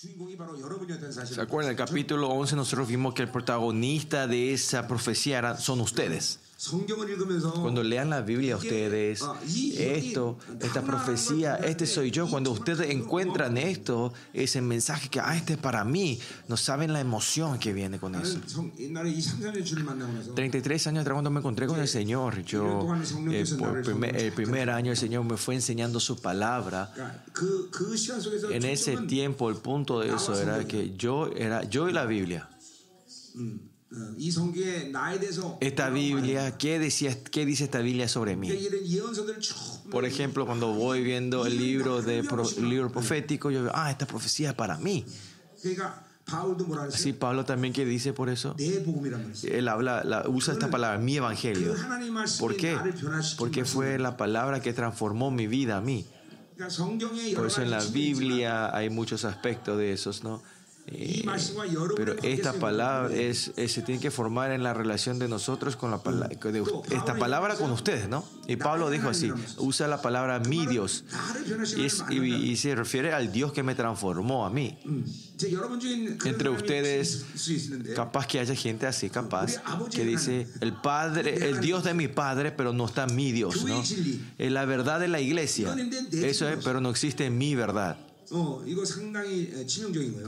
¿Se acuerdan? En el capítulo 11 nosotros vimos que el protagonista de esa profecía son ustedes. Cuando lean la Biblia ustedes, esto, esta profecía, este soy yo, cuando ustedes encuentran esto, ese mensaje que, ah, este es para mí, no saben la emoción que viene con eso. 33 años atrás cuando me encontré con el Señor, yo, eh, primer, el primer año el Señor me fue enseñando su palabra. En ese tiempo el punto de eso era que yo, era, yo y la Biblia. Esta Biblia, ¿qué, decía, ¿qué dice esta Biblia sobre mí? Por ejemplo, cuando voy viendo el libro, de, el libro profético, yo veo, ah, esta profecía es para mí. Así Pablo también que dice por eso. Él habla, la, usa esta palabra, mi evangelio. ¿Por qué? Porque fue la palabra que transformó mi vida a mí. Por eso en la Biblia hay muchos aspectos de esos, ¿no? Eh, pero esta palabra es, eh, se tiene que formar en la relación de nosotros con la palabra, esta palabra con ustedes, ¿no? Y Pablo dijo así, usa la palabra mi Dios. y, y se refiere al Dios que me transformó a mí. Entre ustedes, capaz que haya gente así, capaz, que dice el Padre, el Dios de mi Padre, pero no está mi Dios, ¿no? Es la verdad de la iglesia. Eso es, pero no existe mi verdad.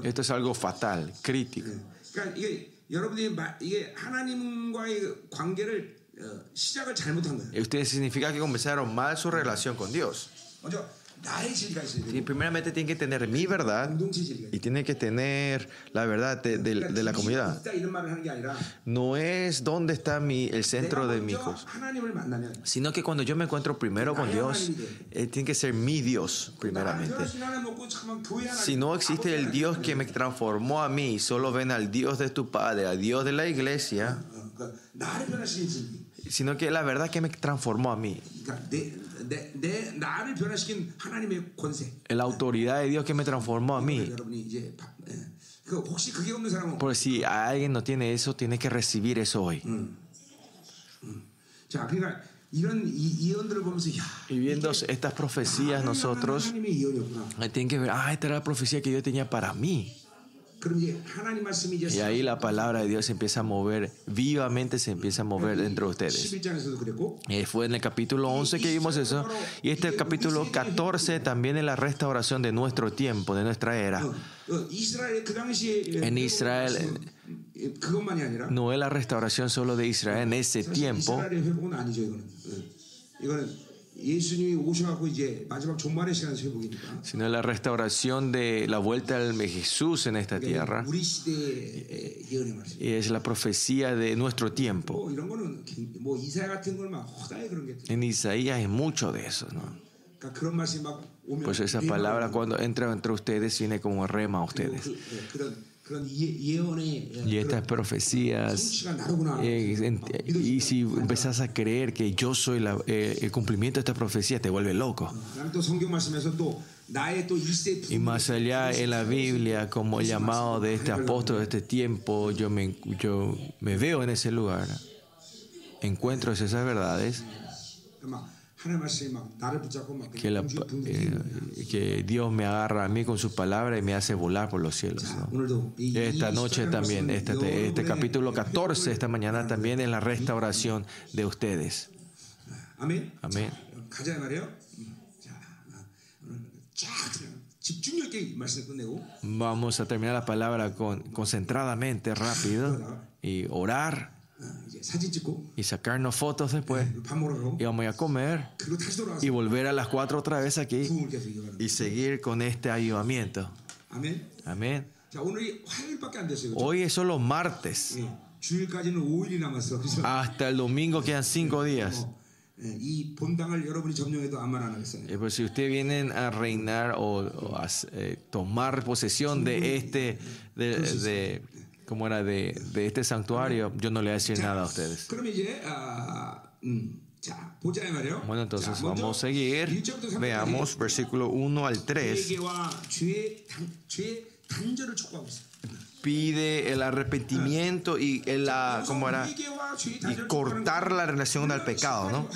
Esto es algo fatal, crítico. Ustedes significa que comenzaron mal su relación con Dios. Sí, primeramente tienen que tener mi verdad y tienen que tener la verdad de, de, de la comunidad. No es dónde está mi, el centro de mi cosa, sino que cuando yo me encuentro primero con Dios, Él eh, tiene que ser mi Dios primeramente. Si no existe el Dios que me transformó a mí, solo ven al Dios de tu Padre, al Dios de la iglesia, sino que la verdad que me transformó a mí. La autoridad de Dios que me transformó a mí. Por si alguien no tiene eso, tiene que recibir eso hoy. Y viendo estas profecías nosotros, tienen que ver, ah, esta era la profecía que yo tenía para mí. Y ahí la palabra de Dios se empieza a mover, vivamente se empieza a mover dentro de ustedes. Eh, fue en el capítulo 11 que vimos eso. Y este capítulo 14 también en la restauración de nuestro tiempo, de nuestra era. En Israel no es la restauración solo de Israel en ese tiempo sino la restauración de la vuelta del Jesús en esta tierra. Y es la profecía de nuestro tiempo. En Isaías es mucho de eso. Pues esa palabra cuando entra entre ustedes viene como rema a ustedes. Y estas profecías, eh, y si empezás a creer que yo soy la, eh, el cumplimiento de estas profecías, te vuelve loco. Y más allá en la Biblia, como llamado de este apóstol de este tiempo, yo me, yo me veo en ese lugar, encuentro esas verdades. Eh, que, Dios me agarra a mí con sus palabras y me hace volar por los cielos. Esta noche también, este, este capítulo 14, esta mañana también es la restauración de ustedes. Amén. Amén. Vamos a terminar la palabra con, concentradamente, rápido, y orar y sacarnos fotos después. Íbamos a comer. Y volver a las 4 otra vez aquí. Y seguir con este ayudamiento. Amén. Hoy es solo martes. Hasta el domingo quedan 5 días. Pero eh, pues si ustedes vienen a reinar o, a eh, tomar posesión de este, de, como era de, de, este santuario, yo no le voy a decir nada a ustedes. Bueno, entonces vamos a seguir. Veamos versículo 1 al 3. Pide el arrepentimiento y, el, ah, ¿cómo era? y cortar la relación al pecado, ¿no?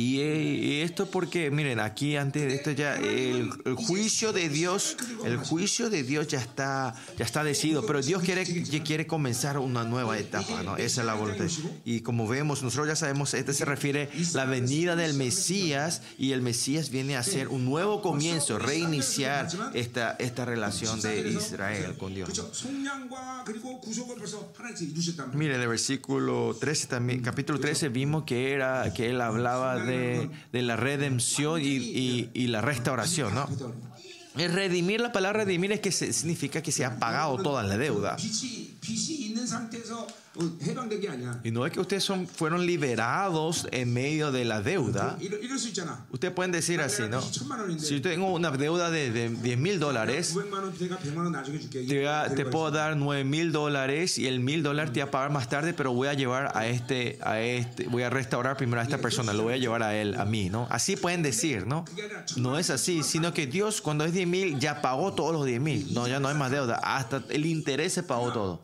Y, eh, esto porque, miren, aquí antes de esto ya el, juicio de Dios, el juicio de Dios ya está, ya está decidido, pero Dios quiere, quiere comenzar una nueva etapa, ¿no? Esa es la voluntad. Y como vemos, nosotros ya sabemos, este se refiere a la venida del Mesías y el Mesías viene a hacer un nuevo comienzo, reiniciar esta, esta relación de Israel con Dios. Miren, el versículo 13 también, capítulo 13 vimos que era que él hablaba de de, la redención y, la restauración, ¿no? Redimir, la palabra redimir es que significa que se ha pagado toda la deuda. Y no es que ustedes son, fueron liberados en medio de la deuda. Ustedes pueden decir así, ¿no? Si yo tengo una deuda de, 10 mil dólares, te, puedo dar 9 mil dólares y el mil dólares te voy a pagar más tarde, pero voy a llevar a este, a este, voy a restaurar primero a esta persona, lo voy a llevar a él, a mí, ¿no? Así pueden decir, ¿no? No es así, sino que Dios cuando es 10 mil ya pagó todos los 10 mil. No, ya no hay más deuda. Hasta el interés se pagó todo.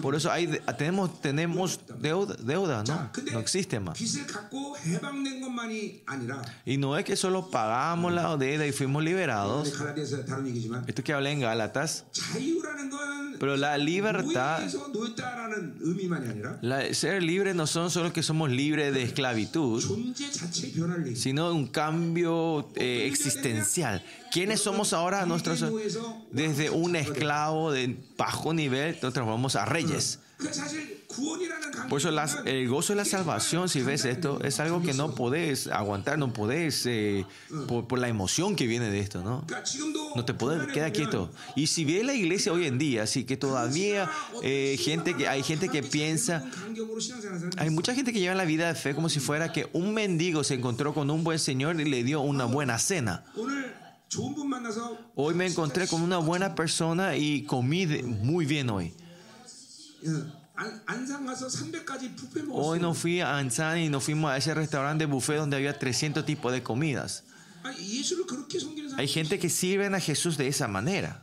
Por eso hay, tenemos tenemos, deuda, ¿no? No existe más. Y no es que solo pagamos la deuda y fuimos liberados. Esto que habla en Gálatas. Pero la libertad, ser libre no son solo que somos libres de esclavitud, sino un cambio eh, existencial. ¿Quiénes somos ahora? Nuestros, desde un esclavo de bajo nivel, nos transformamos a reyes. Por eso el gozo de la salvación, si ves esto, es algo que no podés aguantar, no podés, eh, por, la emoción que viene de esto, ¿no? No te puedes quedar quieto. Y si ves la iglesia hoy en día, así que todavía eh, gente que, hay gente que piensa, hay mucha gente que lleva la vida de fe como si fuera que un mendigo se encontró con un buen señor y le dio una buena cena. Hoy me encontré con una buena persona y comí muy bien hoy. Hoy no fui a Ansan y nos fuimos a ese restaurante buffet donde había 300 tipos de comidas. Hay gente que sirven a Jesús de esa manera.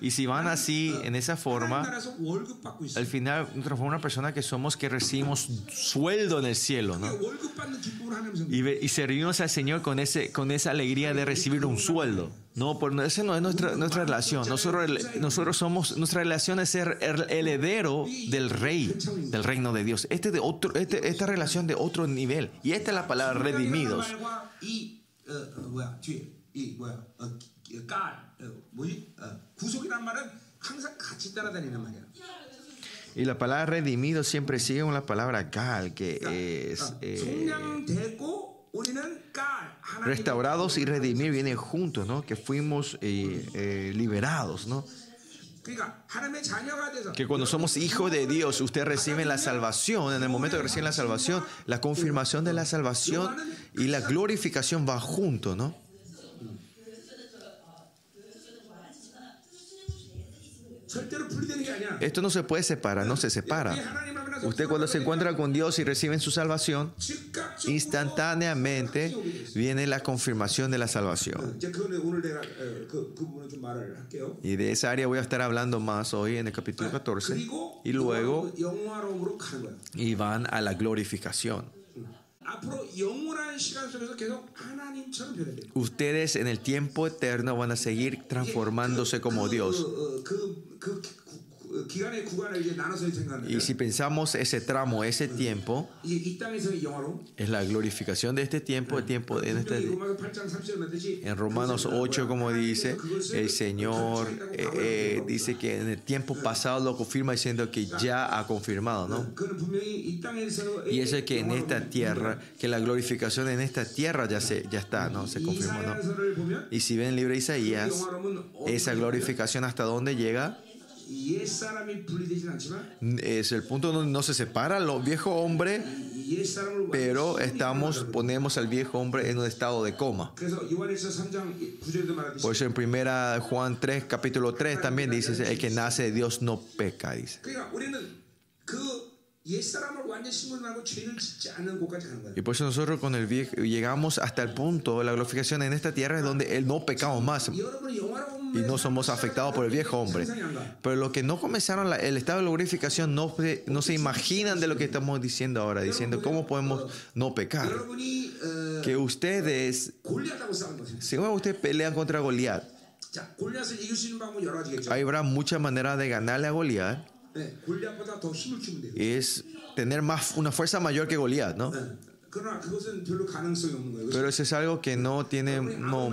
Y si van así, en esa forma, al final nos una persona que somos que recibimos sueldo en el cielo, ¿no? Y, servimos al Señor con, ese, con esa alegría de recibir un sueldo. No, por, esa no es nuestra, nuestra relación. Nosotros, nosotros somos, nuestra relación es ser el heredero del rey, del reino de Dios. Este de otro, este, esta relación de otro nivel. Y esta es la palabra redimidos. Y la palabra redimido siempre sigue con la palabra gal, que es... Eh, restaurados y redimir vienen juntos, ¿no? Que fuimos eh, eh, liberados, ¿no? Que cuando somos hijos de Dios, usted recibe la salvación, en el momento que reciben la salvación, la confirmación de la salvación y la glorificación va junto, ¿no? Esto no se puede separar, no se separa. Usted cuando se encuentra con Dios y recibe su salvación, instantáneamente viene la confirmación de la salvación. Y de esa área voy a estar hablando más hoy en el capítulo 14. Y luego, y van a la glorificación. Ustedes en el tiempo eterno van a seguir transformándose como Dios. Y si pensamos ese tramo, ese tiempo, es la glorificación de este tiempo, el tiempo de este, en Romanos 8, como dice, el Señor eh, eh, dice que en el tiempo pasado lo confirma diciendo que ya ha confirmado, ¿no? Y eso es que en esta tierra, que la glorificación en esta tierra ya, se, ya está, ¿no? Se confirmó, ¿no? Y si ven el libro de Isaías, esa glorificación hasta dónde llega? Es el punto donde no se separa el viejo hombre, pero estamos, ponemos al viejo hombre en un estado de coma. Por eso en primera Juan 3, capítulo 3 también dice, el que nace de Dios no peca, dice. Y por eso nosotros con el viejo llegamos hasta el punto de la glorificación en esta tierra es donde él no pecamos más. Y no somos afectados por el viejo hombre. Pero los que no comenzaron el estado de glorificación no, no se imaginan de lo que estamos diciendo ahora, diciendo cómo podemos no pecar. Que ustedes, si ustedes pelean contra Goliat, habrá muchas maneras de ganarle a Goliat es tener más, una fuerza mayor que Goliat, ¿no? Pero eso es algo que no tiene. No,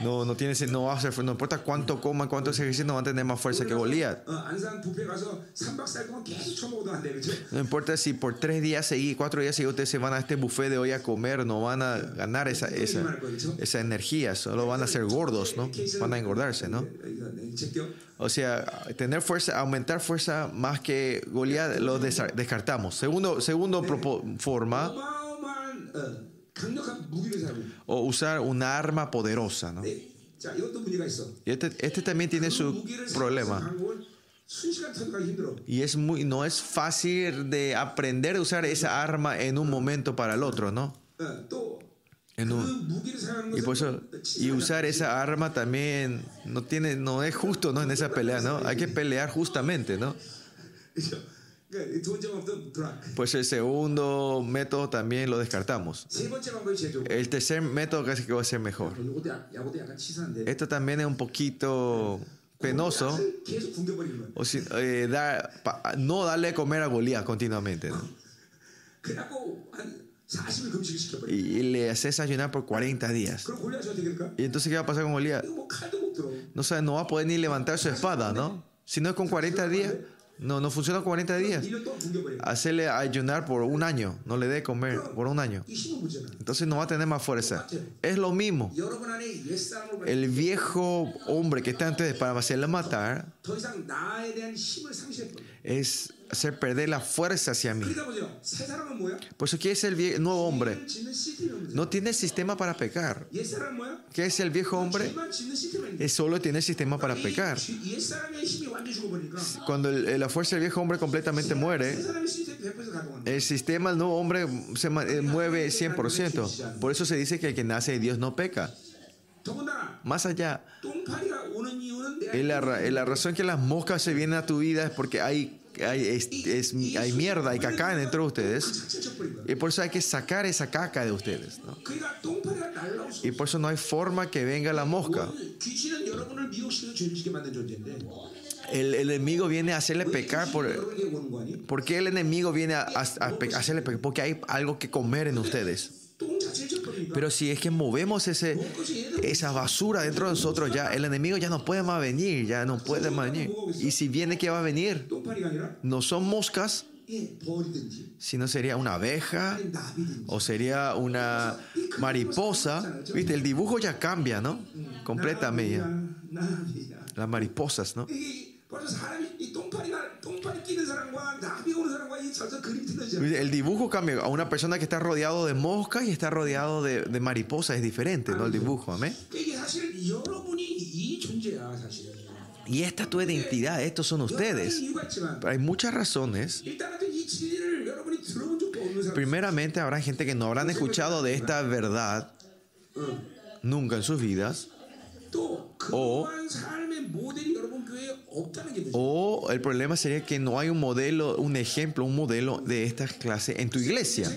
no, no tiene. No va a ser. No importa cuánto coma, cuánto ejercicio, no va a tener más fuerza que Goliat. No importa si por tres días seguidos, cuatro días seguidos ustedes se van a este buffet de hoy a comer, no van a ganar esa, esa, esa energía, solo van a ser gordos, ¿no? Van a engordarse, ¿no? O sea, tener fuerza, aumentar fuerza más que Goliat lo descartamos. Segundo, segundo forma, o usar una arma poderosa. ¿no? Este, este también tiene su problema. Y es muy, no es fácil de aprender a usar esa arma en un momento para el otro, ¿no? Y por y usar esa arma también no tiene no es justo no en esa pelea no hay que pelear justamente no pues el segundo método también lo descartamos. El tercer método casi que va a ser mejor. Esto también es un poquito penoso. O si, eh, no darle comer a Goliat continuamente. Y le haces ayunar por 40 días. ¿Y entonces qué va a pasar con Goliat? No, sabe, no va a poder ni levantar su espada, ¿no? Si no es con 40 días, no, no funciona con 40 días. Hacerle ayunar por un año, no le dé comer por un año. Entonces no va a tener más fuerza. Es lo mismo. El viejo hombre que está antes para hacerle matar es hacer perder la fuerza hacia mí. Por eso, ¿qué es el nuevo hombre? No tiene sistema para pecar. ¿Qué es el viejo hombre? Es solo tiene sistema para pecar. Cuando la fuerza del viejo hombre completamente muere, el sistema del nuevo hombre se eh, mueve 100%. Por eso se dice que el que nace de Dios no peca. Más allá, la, la razón que las moscas se vienen a tu vida es porque hay hay, es, hay mierda, hay caca dentro de ustedes. Y por eso hay que sacar esa caca de ustedes. Y por eso no hay forma que venga la mosca. El, enemigo viene a hacerle pecar por, ¿Por qué el enemigo viene a, hacerle pecar? Porque hay algo que comer en ustedes. Pero si es que movemos ese, esa basura dentro de nosotros, ya el enemigo ya no puede más venir, ya no puede más venir. Y si viene, ¿qué va a venir? No son moscas, sino sería una abeja o sería una mariposa. ¿Viste? El dibujo ya cambia, ¿no? Completamente. Las mariposas, ¿no? El dibujo cambia. A una persona que está rodeado de moscas y está rodeado de, de mariposas es diferente, ¿no? El dibujo, amén. Y esta es tu identidad, estos son ustedes. Hay muchas razones. Primeramente, habrá gente que no habrán escuchado de esta verdad nunca en sus vidas. O o el problema sería que no hay un modelo, un ejemplo, un modelo de esta clase en tu iglesia.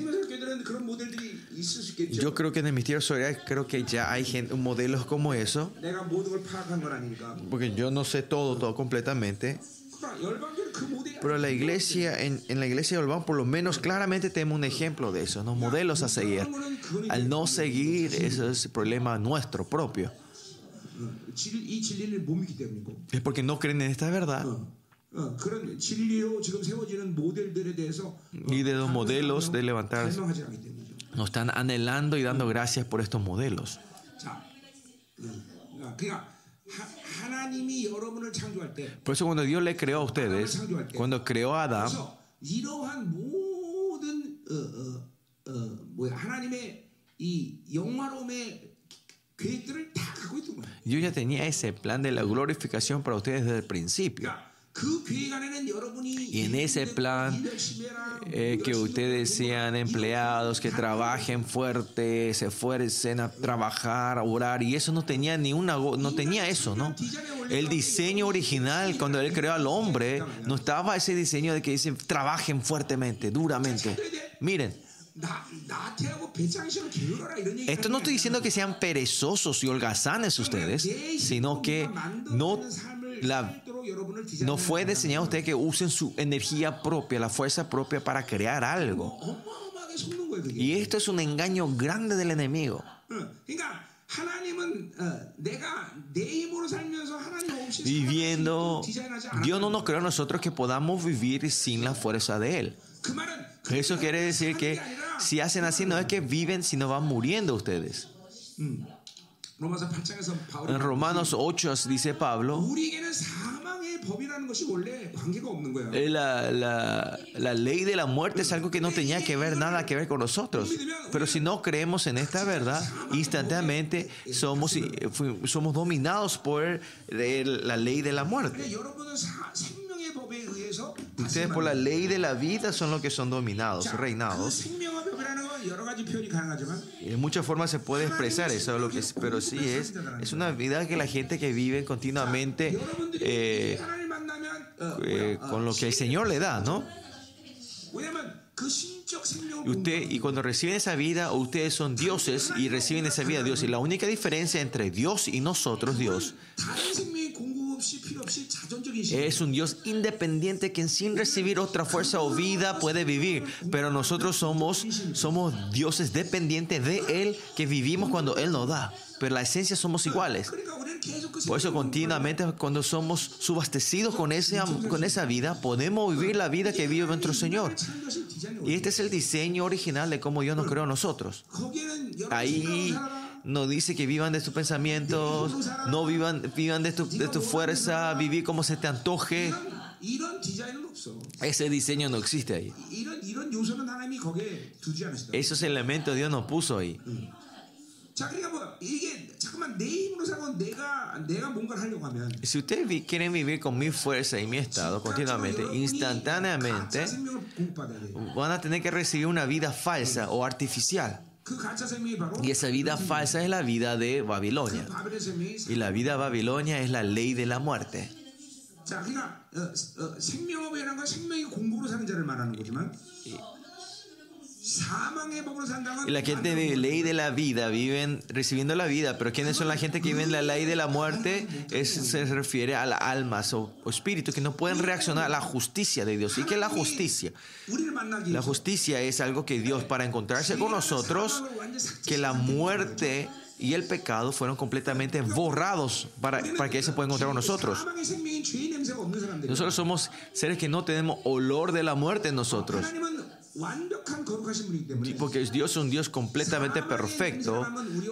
Yo creo que en el Ministerio Social creo que ya hay gente, modelos como eso. Porque yo no sé todo, todo completamente. Pero la iglesia, en, en la iglesia de Olván, por lo menos claramente tenemos un ejemplo de eso, ¿no? modelos a seguir. Al no seguir, eso es el problema nuestro propio. Es porque no creen en esta verdad. Y de los modelos de levantar nos están anhelando y dando gracias por estos modelos. Por eso cuando Dios le creó a ustedes, cuando creó a Adán, yo ya tenía ese plan de la glorificación para ustedes desde el principio. Y en ese plan eh, que ustedes sean empleados, que trabajen fuerte, se esfuercen a trabajar, a orar, y eso no tenía ni una, no tenía eso, ¿no? El diseño original, cuando él creó al hombre, no estaba ese diseño de que dicen trabajen fuertemente, duramente. Miren, esto no estoy diciendo que sean perezosos y holgazanes ustedes, sino que no no fue diseñado a ustedes que usen su energía propia, la fuerza propia para crear algo. Y esto es un engaño grande del enemigo. Viviendo, Dios no nos creó a nosotros que podamos vivir sin la fuerza de Él. Eso quiere decir que si hacen así no es que viven, sino van muriendo ustedes. En Romanos 8 dice Pablo, la, la, la, ley de la muerte es algo que no tenía que ver nada que ver con nosotros. Pero si no creemos en esta verdad, instantáneamente somos, somos dominados por la ley de la muerte. Ustedes por la ley de la vida son los que son dominados, reinados. De muchas formas se puede expresar eso, lo que pero sí es, es una vida que la gente que vive continuamente eh, eh, con lo que el Señor le da, ¿no? Y, usted, y cuando reciben esa vida, ustedes son dioses y reciben esa vida de Dios. Y la única diferencia entre Dios y nosotros, Dios, es un Dios independiente que sin recibir otra fuerza o vida puede vivir. Pero nosotros somos, somos dioses dependientes de Él que vivimos cuando Él nos da. Pero la esencia somos iguales. Por eso continuamente cuando somos subastecidos con, ese, con esa vida, podemos vivir la vida que vive nuestro Señor. Y este es el diseño original de cómo Dios nos creó a nosotros. Ahí no dice que vivan de tus pensamientos, no vivan, vivan de tu, de tu fuerza, vivir como se te antoje. Ese diseño no existe ahí. Esos elementos Dios no puso ahí. Si ustedes quieren vivir con mi fuerza y mi estado continuamente, instantáneamente, van a tener que recibir una vida falsa o artificial. Y esa vida falsa es la vida de Babilonia. Y la vida de Babilonia es la ley de la muerte. Y la gente de ley de la vida viven recibiendo la vida, pero ¿quiénes son la gente que viven la ley de la muerte? Es, se refiere a las almas o, espíritus que no pueden reaccionar a la justicia de Dios. ¿Y qué es la justicia? La justicia es algo que Dios, para encontrarse con nosotros, que la muerte y el pecado fueron completamente borrados para, para que Él se pueda encontrar con nosotros. Nosotros somos seres que no tenemos olor de la muerte en nosotros. Porque Dios es un Dios completamente perfecto.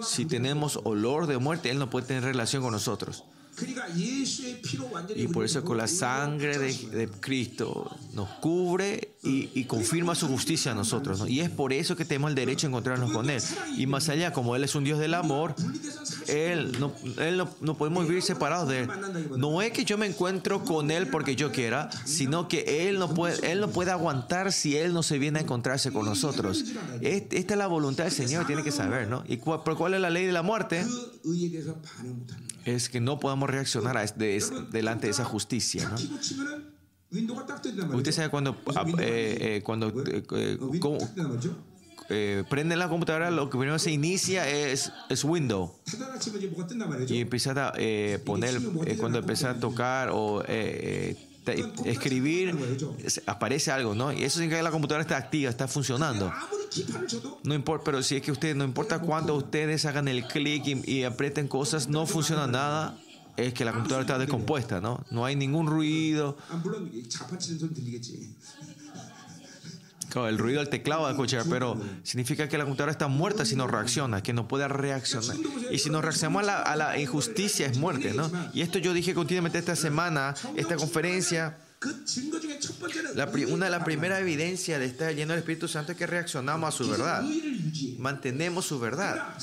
Si tenemos olor de muerte, Él no puede tener relación con nosotros. Y por eso con la sangre de, Cristo nos cubre y, confirma su justicia a nosotros. Y es por eso que tenemos el derecho a encontrarnos con Él. Y más allá, como Él es un Dios del amor, Él no, él no, podemos vivir separados de Él. No es que yo me encuentro con Él porque yo quiera, sino que Él no puede, él no puede aguantar si Él no se viene a encontrarse con nosotros. Esta es la voluntad del Señor, tiene que saber, ¿no? ¿Y cuál, cuál es la ley de la muerte? Es que no podemos reaccionar a, delante de esa justicia. Usted sabe cuando, ah, eh, eh, cuando eh, prende la computadora, lo que primero se inicia es, es Windows. Y empieza a poner, cuando empieza a tocar o escribir, aparece algo, ¿no? Y eso significa que la computadora está activa, está funcionando. No importa, pero si es que ustedes, no importa cuánto ustedes hagan el clic y, y aprieten cosas, no funciona nada es que la computadora está descompuesta, ¿no? No hay ningún ruido. El ruido del teclado va a escuchar, pero significa que la computadora está muerta si no reacciona, que no puede reaccionar. Y si nos reaccionamos a la, injusticia es muerte, ¿no? Y esto yo dije continuamente esta semana, esta conferencia. Una de las primeras evidencias de estar lleno del Espíritu Santo es que reaccionamos a su verdad. Mantenemos su verdad.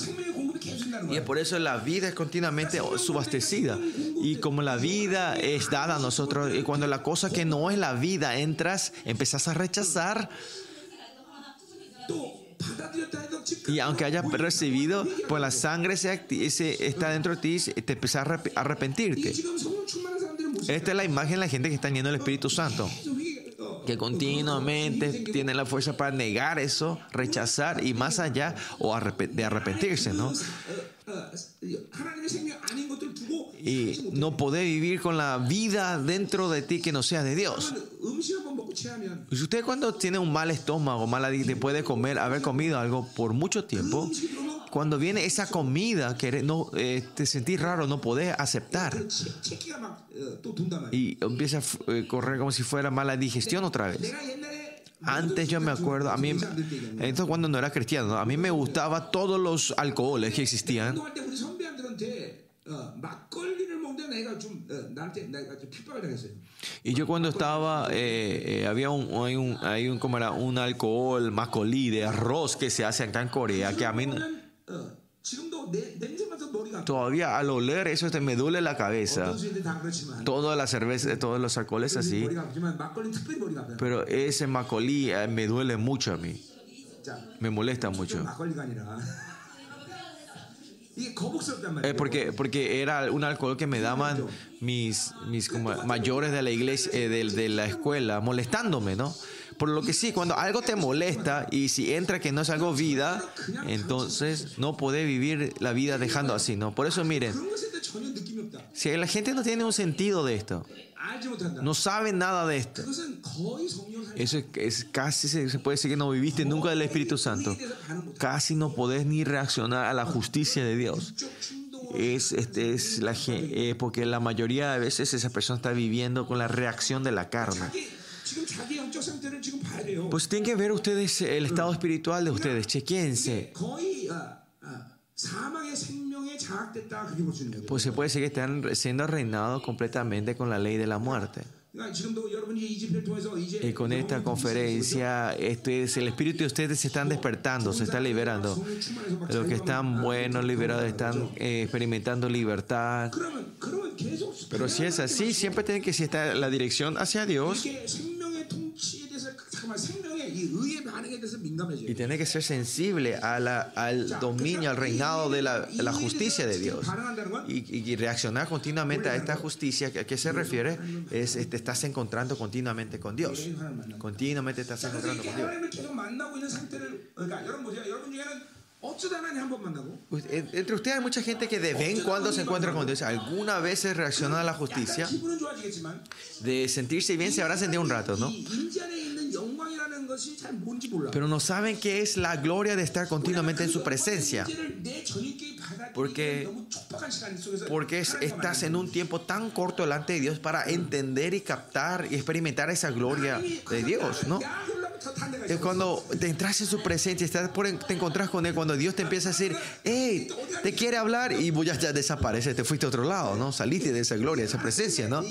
Y es por eso la vida es continuamente subastecida. Y como la vida es dada a nosotros, y cuando la cosa que no es la vida entras, empezás a rechazar. Y aunque hayas recibido, pues la sangre se, está dentro de ti, te empiezas a arrepentirte. Esta es la imagen de la gente que está lleno del Espíritu Santo que continuamente tienen la fuerza para negar eso, rechazar y más allá o de arrepentirse, ¿no? Y no poder vivir con la vida dentro de ti que no sea de Dios. Si usted cuando tiene un mal estómago, mala después de comer, haber comido algo por mucho tiempo, cuando viene esa comida que no eh, te sentís raro, no podés aceptar. Y empieza a eh, correr como si fuera mala digestión otra vez. Antes yo me acuerdo, a mí, esto cuando no era cristiano, a mí me gustaba todos los alcoholes que existían. Y yo cuando estaba, eh, había un, hay un, hay un, como era, un alcohol, macolí de arroz que se hace acá en Corea, que a mí... Todavía al oler eso me duele la cabeza. Toda la cerveza, todos los alcoholes así. Pero ese macolí eh, me duele mucho a mí. Me molesta mucho. Es porque, porque era un alcohol que me daban mis, mis mayores de la iglesia, eh, de, de la escuela, molestándome, ¿no? Por lo que sí, cuando algo te molesta y si entra que no es algo vida, entonces no puede vivir la vida dejando así, ¿no? Por eso miren, si la gente no tiene un sentido de esto, no sabe nada de esto, eso es, casi se, puede decir que no viviste nunca del Espíritu Santo. Casi no podés ni reaccionar a la justicia de Dios es, este, es la, eh, porque la mayoría de veces esa persona está viviendo con la reacción de la carne. Pues tienen que ver ustedes el estado espiritual de ustedes, chequense. Pues se puede decir que están siendo reinados completamente con la ley de la muerte. Y con esta conferencia, este es el espíritu de ustedes se están despertando, se está liberando. Los que están buenos, liberados, están eh, experimentando libertad. Pero si es así, siempre tienen que estar la dirección hacia Dios. Y tiene que ser sensible al dominio, al reinado de la, justicia de Dios. Y, reaccionar continuamente a esta justicia, ¿a qué se refiere? Es, te estás encontrando continuamente con Dios. Continuamente estás encontrando con Dios. Entre ustedes hay mucha gente que de vez en cuando se encuentra con Dios. Alguna vez se reacciona a la justicia. De sentirse bien se habrá sentido un rato, ¿no? Pero no saben qué es la gloria de estar continuamente en su presencia. Porque, porque estás en un tiempo tan corto delante de Dios para entender y captar y experimentar esa gloria de Dios, ¿no? Es cuando te entras en su presencia, estás te encontrás con Él, cuando Dios te empieza a decir, hey, te quiere hablar y ya, ya desapareces, te fuiste a otro lado, ¿no? Saliste de esa gloria, de esa presencia, ¿no?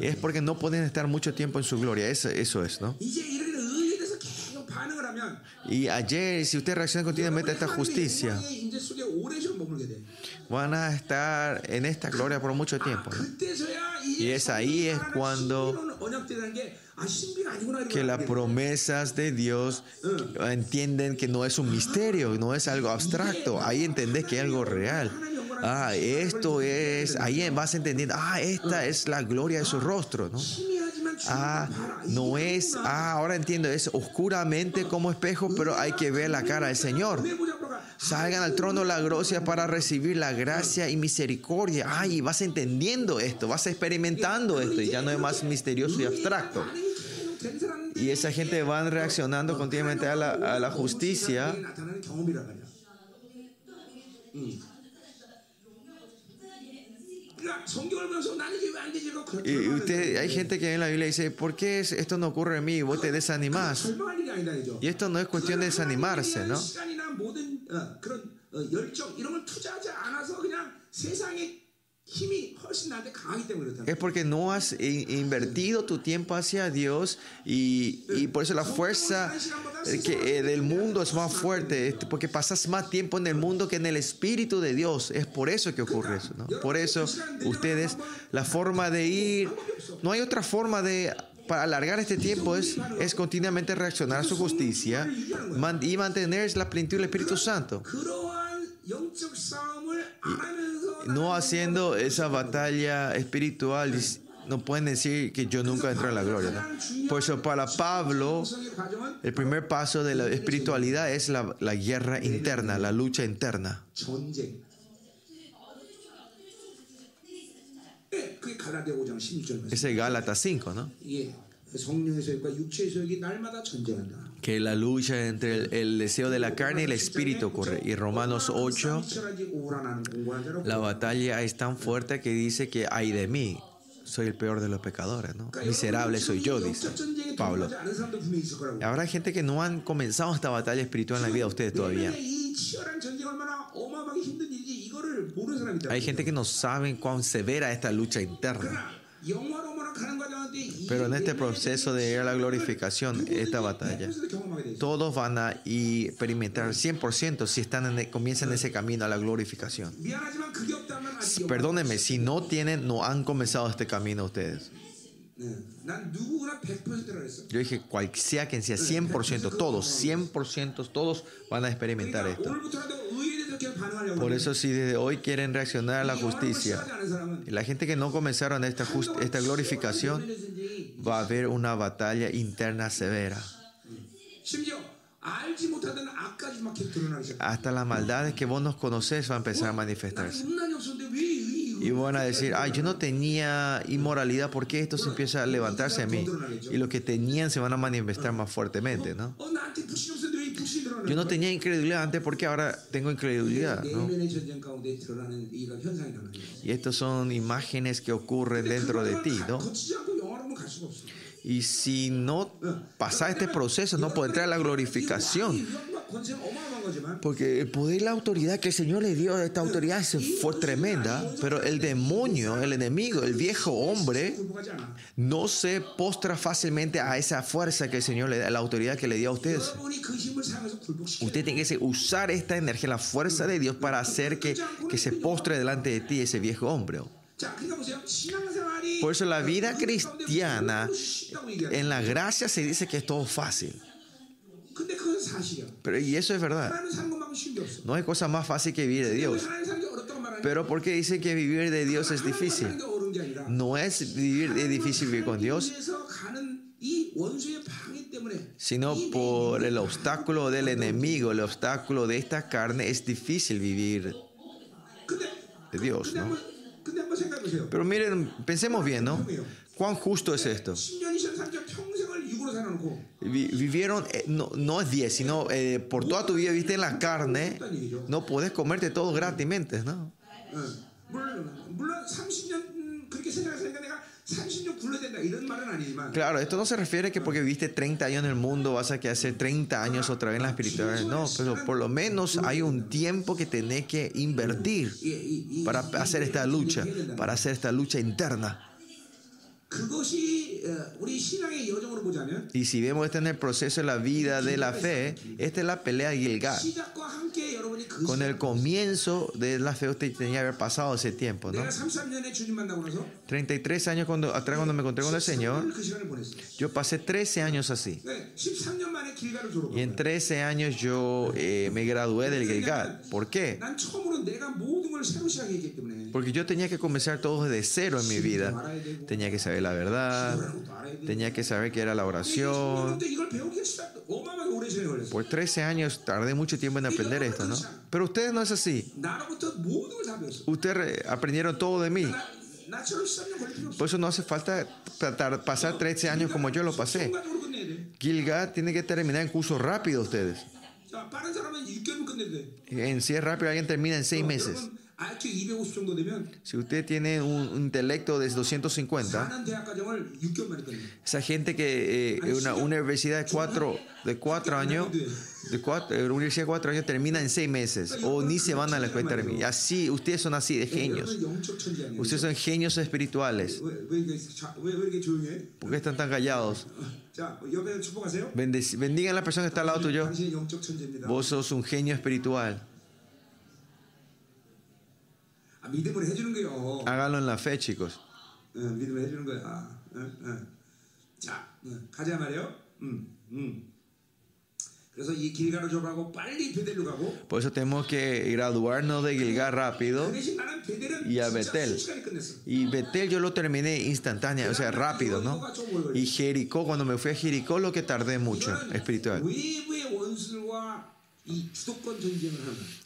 Es porque no pueden estar mucho tiempo en su gloria, eso, eso es, ¿no? Y ayer, si usted reacciona continuamente a esta justicia, van a estar en esta gloria por mucho tiempo. Y es ahí es cuando que las promesas de Dios entienden que no es un misterio, no es algo abstracto. Ahí entendés que es algo real. Ah, esto es, ahí vas entendiendo, ah, esta es la gloria de su rostro, ¿no? Ah, no es, ah, ahora entiendo, es oscuramente como espejo, pero hay que ver la cara del Señor. Salgan al trono la gracia para recibir la gracia y misericordia. Ay, vas entendiendo esto, vas experimentando esto y ya no es más misterioso y abstracto. Y esa gente van reaccionando continuamente a la, a la justicia. Y usted, hay gente que en la Biblia dice, ¿por qué esto no ocurre en mí? Vos te desanimas. Y esto no es cuestión de desanimarse, ¿no? Es porque no has invertido tu tiempo hacia Dios y, y por eso la fuerza que, eh, del mundo es más fuerte, porque pasas más tiempo en el mundo que en el Espíritu de Dios. Es por eso que ocurre eso. ¿no? Por eso ustedes, la forma de ir, no hay otra forma de para alargar este tiempo es, es continuamente reaccionar a su justicia y mantener la plenitud del Espíritu Santo. No haciendo esa batalla espiritual, no pueden decir que yo nunca entré en la gloria. Por eso para Pablo, el primer paso de la espiritualidad es la, la guerra interna, la lucha interna. Ese es Gálatas 5, ¿no? Que la lucha entre el, deseo de la carne y el espíritu ocurre. Y Romanos 8, la batalla es tan fuerte que dice que hay de mí. Soy el peor de los pecadores, ¿no? Miserable soy yo, dice Pablo. Habrá gente que no han comenzado esta batalla espiritual en la vida de ustedes todavía. Hay gente que no sabe cuán severa es esta lucha interna. Pero en este proceso de ir a la glorificación, esta batalla, todos van a experimentar 100% si están en comienzan ese camino a la glorificación. Perdónenme, si no tienen, no han comenzado este camino ustedes. Yo dije, cual sea quien sea, 100%, todos, 100%, todos van a experimentar esto. Por eso si desde hoy quieren reaccionar a la justicia, la gente que no comenzaron esta, esta glorificación, va a haber una batalla interna severa. Hasta las maldades que vos no conocés va a empezar a manifestarse. Y van a decir, ay, yo no tenía inmoralidad, ¿por qué esto se empieza a levantarse a mí? Y lo que tenían se van a manifestar más fuertemente, ¿no? Yo no tenía incredulidad antes porque ahora tengo incredulidad. Y estas son imágenes que ocurren dentro de ti, ¿no? Y si no pasa este proceso, no puede entrar a la glorificación. Porque el poder y la autoridad que el Señor le dio, esta autoridad fue tremenda, pero el demonio, el enemigo, el viejo hombre, no se postra fácilmente a esa fuerza que el Señor le da, la autoridad que le dio a ustedes. Usted tiene que usar esta energía, la fuerza de Dios para hacer que, que se postre delante de ti ese viejo hombre. Por eso la vida cristiana, en la gracia se dice que es todo fácil. Pero, y eso es verdad. No hay cosa más fácil que vivir de Dios. Pero ¿por qué dice que vivir de Dios es difícil? No es vivir, es difícil vivir con Dios, sino por el obstáculo del enemigo, el obstáculo de esta carne, es difícil vivir de Dios, ¿no? Pero miren, pensemos bien, ¿no? ¿Cuán justo es esto? Vivieron, eh, no, no es 10, sino eh, por toda tu vida viste en la carne, no puedes comerte todo gratismente, ¿no? Claro, esto no se refiere que porque viviste 30 años en el mundo vas a que hacer 30 años otra vez en la espiritualidad. No, pero por lo menos hay un tiempo que tenés que invertir para hacer esta lucha, para hacer esta lucha interna. Y si vemos este en el proceso de la vida de la fe, esta es la pelea de Gilgal. Con el comienzo de la fe usted tenía que haber pasado ese tiempo, ¿no? 33 años cuando, atrás cuando me encontré con el Señor, yo pasé 13 años así. Y en 13 años yo eh, me gradué del Gilgal. ¿Por qué? Porque yo tenía que comenzar todo desde cero en mi vida. Tenía que saber la verdad, tenía que saber qué era la oración. Por 13 años tardé mucho tiempo en aprender esto, ¿no? Pero ustedes no es así. Ustedes aprendieron todo de mí. Por eso no hace falta pasar 13 años como yo lo pasé. Gilgad tiene que terminar en curso rápido ustedes. En si es rápido, alguien termina en seis meses. Si usted tiene un intelecto de 250, esa gente que eh, una universidad de cuatro, de cuatro años, de cuatro, una universidad de cuatro años termina en seis meses, o ni se van a la escuela termina. Así, ustedes son así de genios. Ustedes son genios espirituales. ¿Por qué están tan callados? Bendigan a la persona que está al lado tuyo. Vos sos un genio espiritual. Háganlo en la fe, chicos. Por eso tenemos que graduarnos de Gilgal rápido y a Betel. Y Betel yo lo terminé instantáneo, o sea, rápido, ¿no? Y Jericó, cuando me fui a Jericó, lo que tardé mucho, espiritual.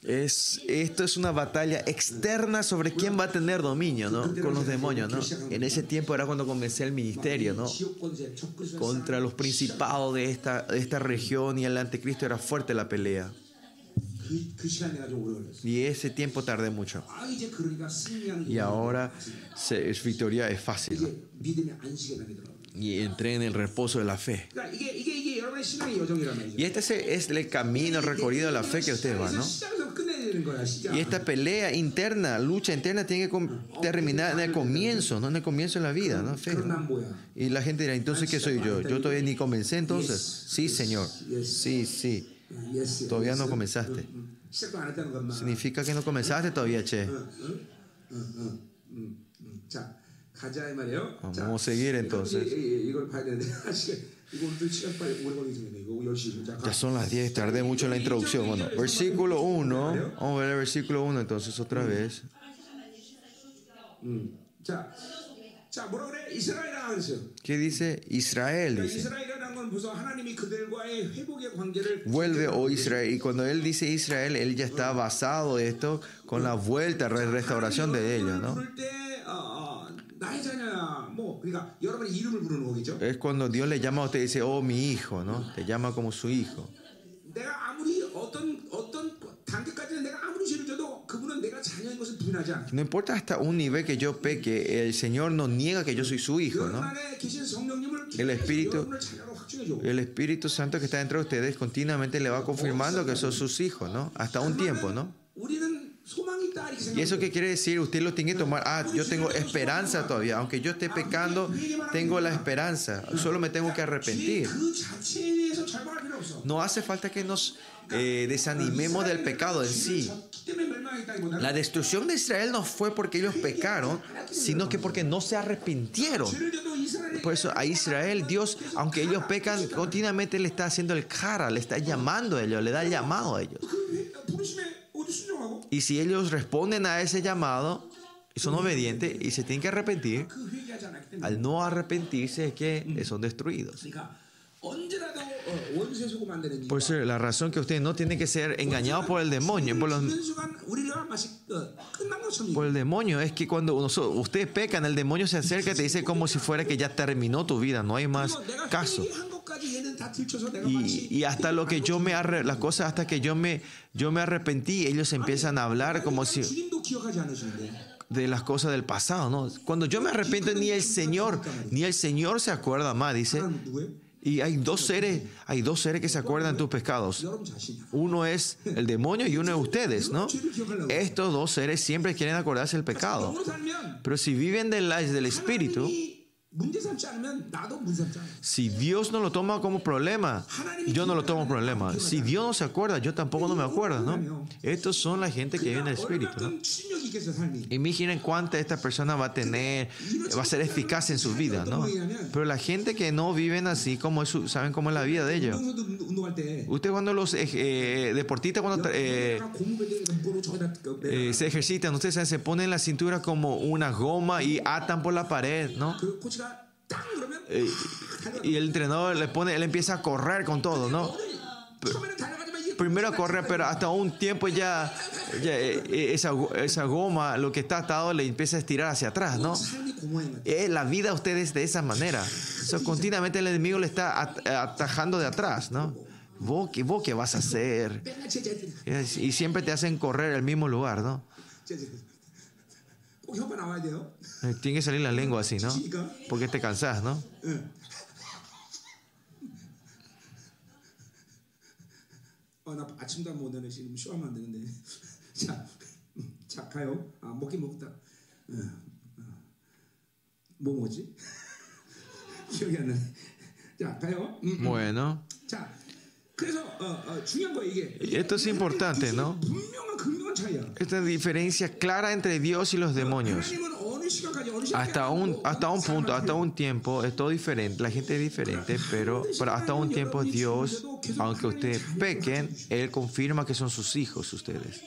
Es, esto es una batalla externa sobre quién va a tener dominio, ¿no? Con los demonios, ¿no? En ese tiempo era cuando comencé el ministerio, ¿no? Contra los principados de esta, de esta región y el anticristo era fuerte la pelea. Y ese tiempo tardé mucho. Y ahora es victoria es fácil. Y entré en el reposo de la fe. Y este es el camino recorrido de la fe que ustedes van, ¿no? Y esta pelea interna, lucha interna, tiene que terminar en el comienzo, ¿no? En el comienzo de la vida, ¿no? Fe, Y la gente dirá, entonces, ¿qué soy yo? Yo todavía ni comencé, entonces. Sí, Señor. Sí, sí. Todavía no comenzaste. Significa que no comenzaste todavía, che. Vamos a seguir entonces. Ya son las 10, tardé mucho en la introducción. Bueno, versículo 1. Vamos a ver el versículo 1 entonces otra vez. ¿Qué dice? Israel dice. Vuelve, oh Israel. Y cuando él dice Israel, él ya está basado esto con la vuelta, restauración de ellos, ¿no? Es cuando Dios le llama a usted y dice, oh mi hijo, ¿no? Te llama como su hijo. No importa hasta un nivel que yo peque, el Señor no niega que yo soy su hijo, ¿no? El Espíritu, el Espíritu Santo que está dentro de ustedes continuamente le va confirmando que son sus hijos, ¿no? Hasta un tiempo, ¿no? ¿Y eso qué quiere decir? Usted lo tiene que tomar. Ah, yo tengo esperanza todavía. Aunque yo esté pecando, tengo la esperanza. Solo me tengo que arrepentir. No hace falta que nos eh, desanimemos del pecado en sí. La destrucción de Israel no fue porque ellos pecaron, sino que porque no se arrepintieron. Por eso a Israel, Dios, aunque ellos pecan, continuamente le está haciendo el cara, le está llamando a ellos, le da llamado a ellos. Y si ellos responden a ese llamado, son obedientes y se tienen que arrepentir, al no arrepentirse es que son destruidos. Por eso la razón que ustedes no tienen que ser engañados por el demonio, por, por el demonio, es que cuando ustedes pecan, el demonio se acerca y te dice como si fuera que ya terminó tu vida, no hay más caso. Y, hasta lo que yo me las cosas hasta que yo me yo me arrepentí, ellos empiezan a hablar como si de las cosas del pasado, ¿no? Cuando yo me arrepiento ni el Señor, ni el Señor se acuerda más, dice. Y hay dos seres, hay dos seres que se acuerdan tus pecados. Uno es el demonio y uno es ustedes, ¿no? Estos dos seres siempre quieren acordarse del pecado. Pero si viven del, del espíritu, si Dios no lo toma como problema, yo no lo tomo como problema. Si Dios no se acuerda, yo tampoco no me acuerdo, ¿no? Estos son la gente que vive en el Espíritu, ¿no? Imaginen cuánta esta persona va a tener, va a ser eficaz en su vida, ¿no? Pero la gente que no viven así, como ¿saben cómo es la vida de ellos? Usted cuando los eh, eh, deportistas, cuando eh, se ejercitan, ustedes se ponen la cintura como una goma y atan por la pared, ¿no? Eh, y el entrenador le pone, él empieza a correr con todo, ¿no? Primero corre, pero hasta un tiempo ya, eh, eh, esa, esa, goma, lo que está atado, le empieza a estirar hacia atrás, ¿no? la vida a ustedes de esa manera. continuamente el enemigo le está atajando de atrás, ¿no? ¿Vos, vos qué vas a hacer? Y siempre te hacen correr el mismo lugar, ¿no? Tiene que salir la lengua así, ¿no? Porque te cansas, ¿no? 나 아침도 안 먹는데 지금 쇼하면 안 되는데. 자, 자 가요. 아 먹긴 먹다. 어, 어. 뭐 뭐지? 기억이 안 나네. 자 가요. 음, bueno. 자. Esto es importante, ¿no? Esta diferencia clara entre Dios y los demonios. Hasta un, hasta un punto, hasta un tiempo, es todo diferente, la gente es diferente, pero, pero hasta un tiempo Dios, aunque ustedes pequen, Él confirma que son sus hijos ustedes.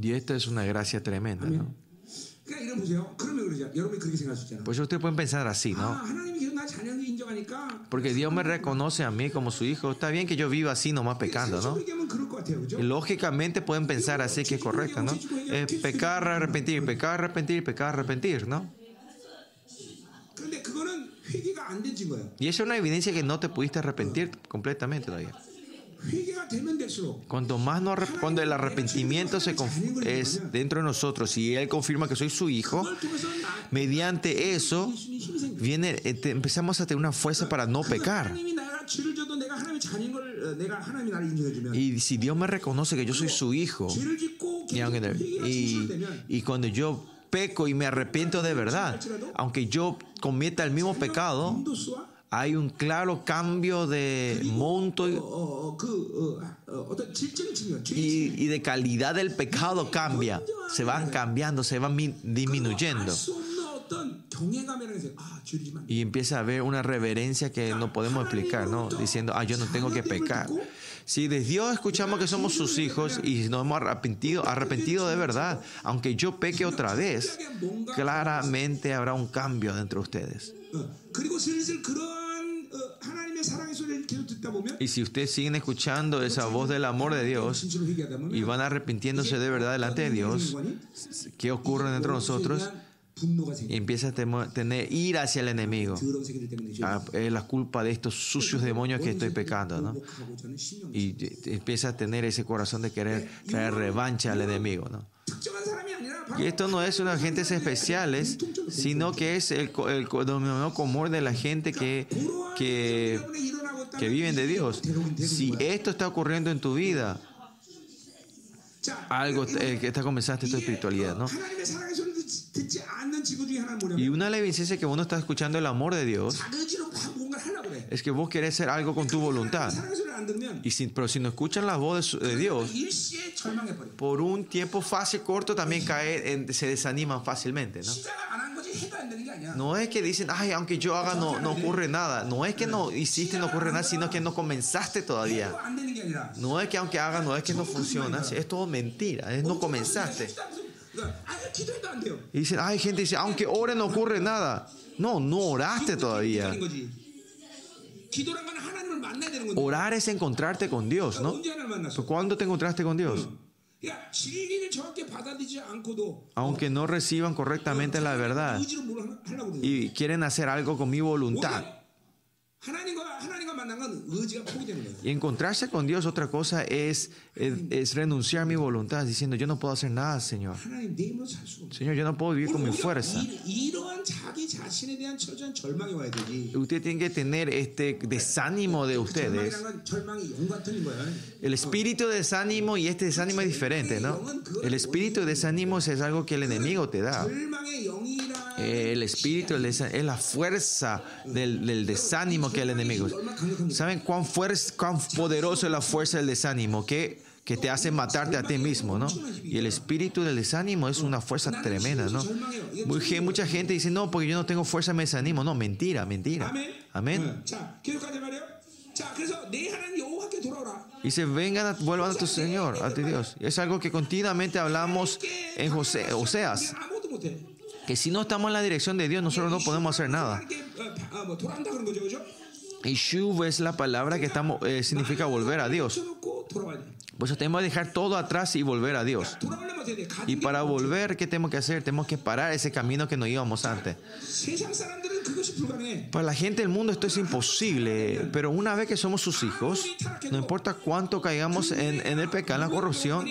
Y esta es una gracia tremenda, ¿no? Pues ustedes pueden pensar así, ¿no? Porque Dios me reconoce a mí como su hijo. Está bien que yo viva así nomás pecando, ¿no? Y lógicamente pueden pensar así que es correcto, ¿no? pecar, arrepentir, pecar, arrepentir, pecar, arrepentir, ¿no? Y eso es una evidencia que no te pudiste arrepentir completamente todavía. Cuanto más no, cuando el arrepentimiento es dentro de nosotros y Él confirma que soy su hijo, mediante eso viene, eh, empezamos a tener una fuerza para no pecar. Y si Dios me reconoce que yo soy su hijo, y, y cuando yo peco y me arrepiento de verdad, aunque yo cometa el mismo pecado, hay un claro cambio de monto y, de calidad del pecado cambia. Se van cambiando, se van disminuyendo. Y empieza a haber una reverencia que no podemos explicar, ¿no? Diciendo, ah, yo no tengo que pecar. Si de Dios escuchamos que somos sus hijos y nos hemos arrepentido, arrepentido de verdad, aunque yo peque otra vez, claramente habrá un cambio dentro de ustedes. Y si ustedes siguen escuchando esa voz del amor de Dios y van arrepintiéndose de verdad delante de Dios, ¿qué ocurre dentro de nosotros? Y empieza a tener ira hacia el enemigo. Ah, es la culpa de estos sucios demonios que estoy pecando, ¿no? Y empieza a tener ese corazón de querer traer revancha al enemigo, ¿no? Y esto no es una gente especiales, sino que es el, el común de la gente que, que, que viven de Dios. Si esto está ocurriendo en tu vida, algo que está comenzando esta espiritualidad, ¿no? Y una de las evidencias que uno está escuchando el amor de Dios es que vos querés hacer algo con tu voluntad. Y si, pero si no escuchan la voz de, Dios, por un tiempo fácil corto también cae, se desaniman fácilmente. ¿no? no es que dicen, ay, aunque yo haga no, no ocurre nada. No es que no hiciste no ocurre nada, sino que no comenzaste todavía. No es que aunque haga, no es que no funciona. Es todo mentira, es no comenzaste. Y dicen, hay gente dice, aunque ore no ocurre nada. No, no oraste todavía. Orar es encontrarte con Dios, ¿no? ¿Cuándo te encontraste con Dios? Aunque no reciban correctamente la verdad y quieren hacer algo con mi voluntad. Y encontrarse con Dios, otra cosa es, es, renunciar a mi voluntad, diciendo, yo no puedo hacer nada, Señor. Señor, yo no puedo vivir con mi fuerza. Usted tiene que tener este desánimo de ustedes. El espíritu de desánimo y este desánimo es diferente, ¿no? El espíritu de desánimo es algo que el enemigo te da. El espíritu es la fuerza del, del desánimo que el enemigo. ¿Saben cuán, fuerza, cuán poderoso es la fuerza del desánimo? Que, que te hace matarte a ti mismo, ¿no? Y el espíritu del desánimo es una fuerza tremenda, ¿no? Mucha gente dice, no, porque yo no tengo fuerza, me desanimo. No, mentira, mentira. Amén. Se vengan, vuelvan a tu Señor, a tu Dios. Es algo que continuamente hablamos en José, Oseas. Que si no estamos en la dirección de Dios, nosotros no podemos hacer nada. Y shuv es la palabra que estamos, eh, significa volver a Dios. Pues tenemos que dejar todo atrás y volver a Dios. Y para volver, ¿qué tenemos que hacer? Tenemos que parar ese camino que nos íbamos antes. Para la gente del mundo esto es imposible, pero una vez que somos sus hijos, no importa cuánto caigamos en, en el pecado, en la corrupción,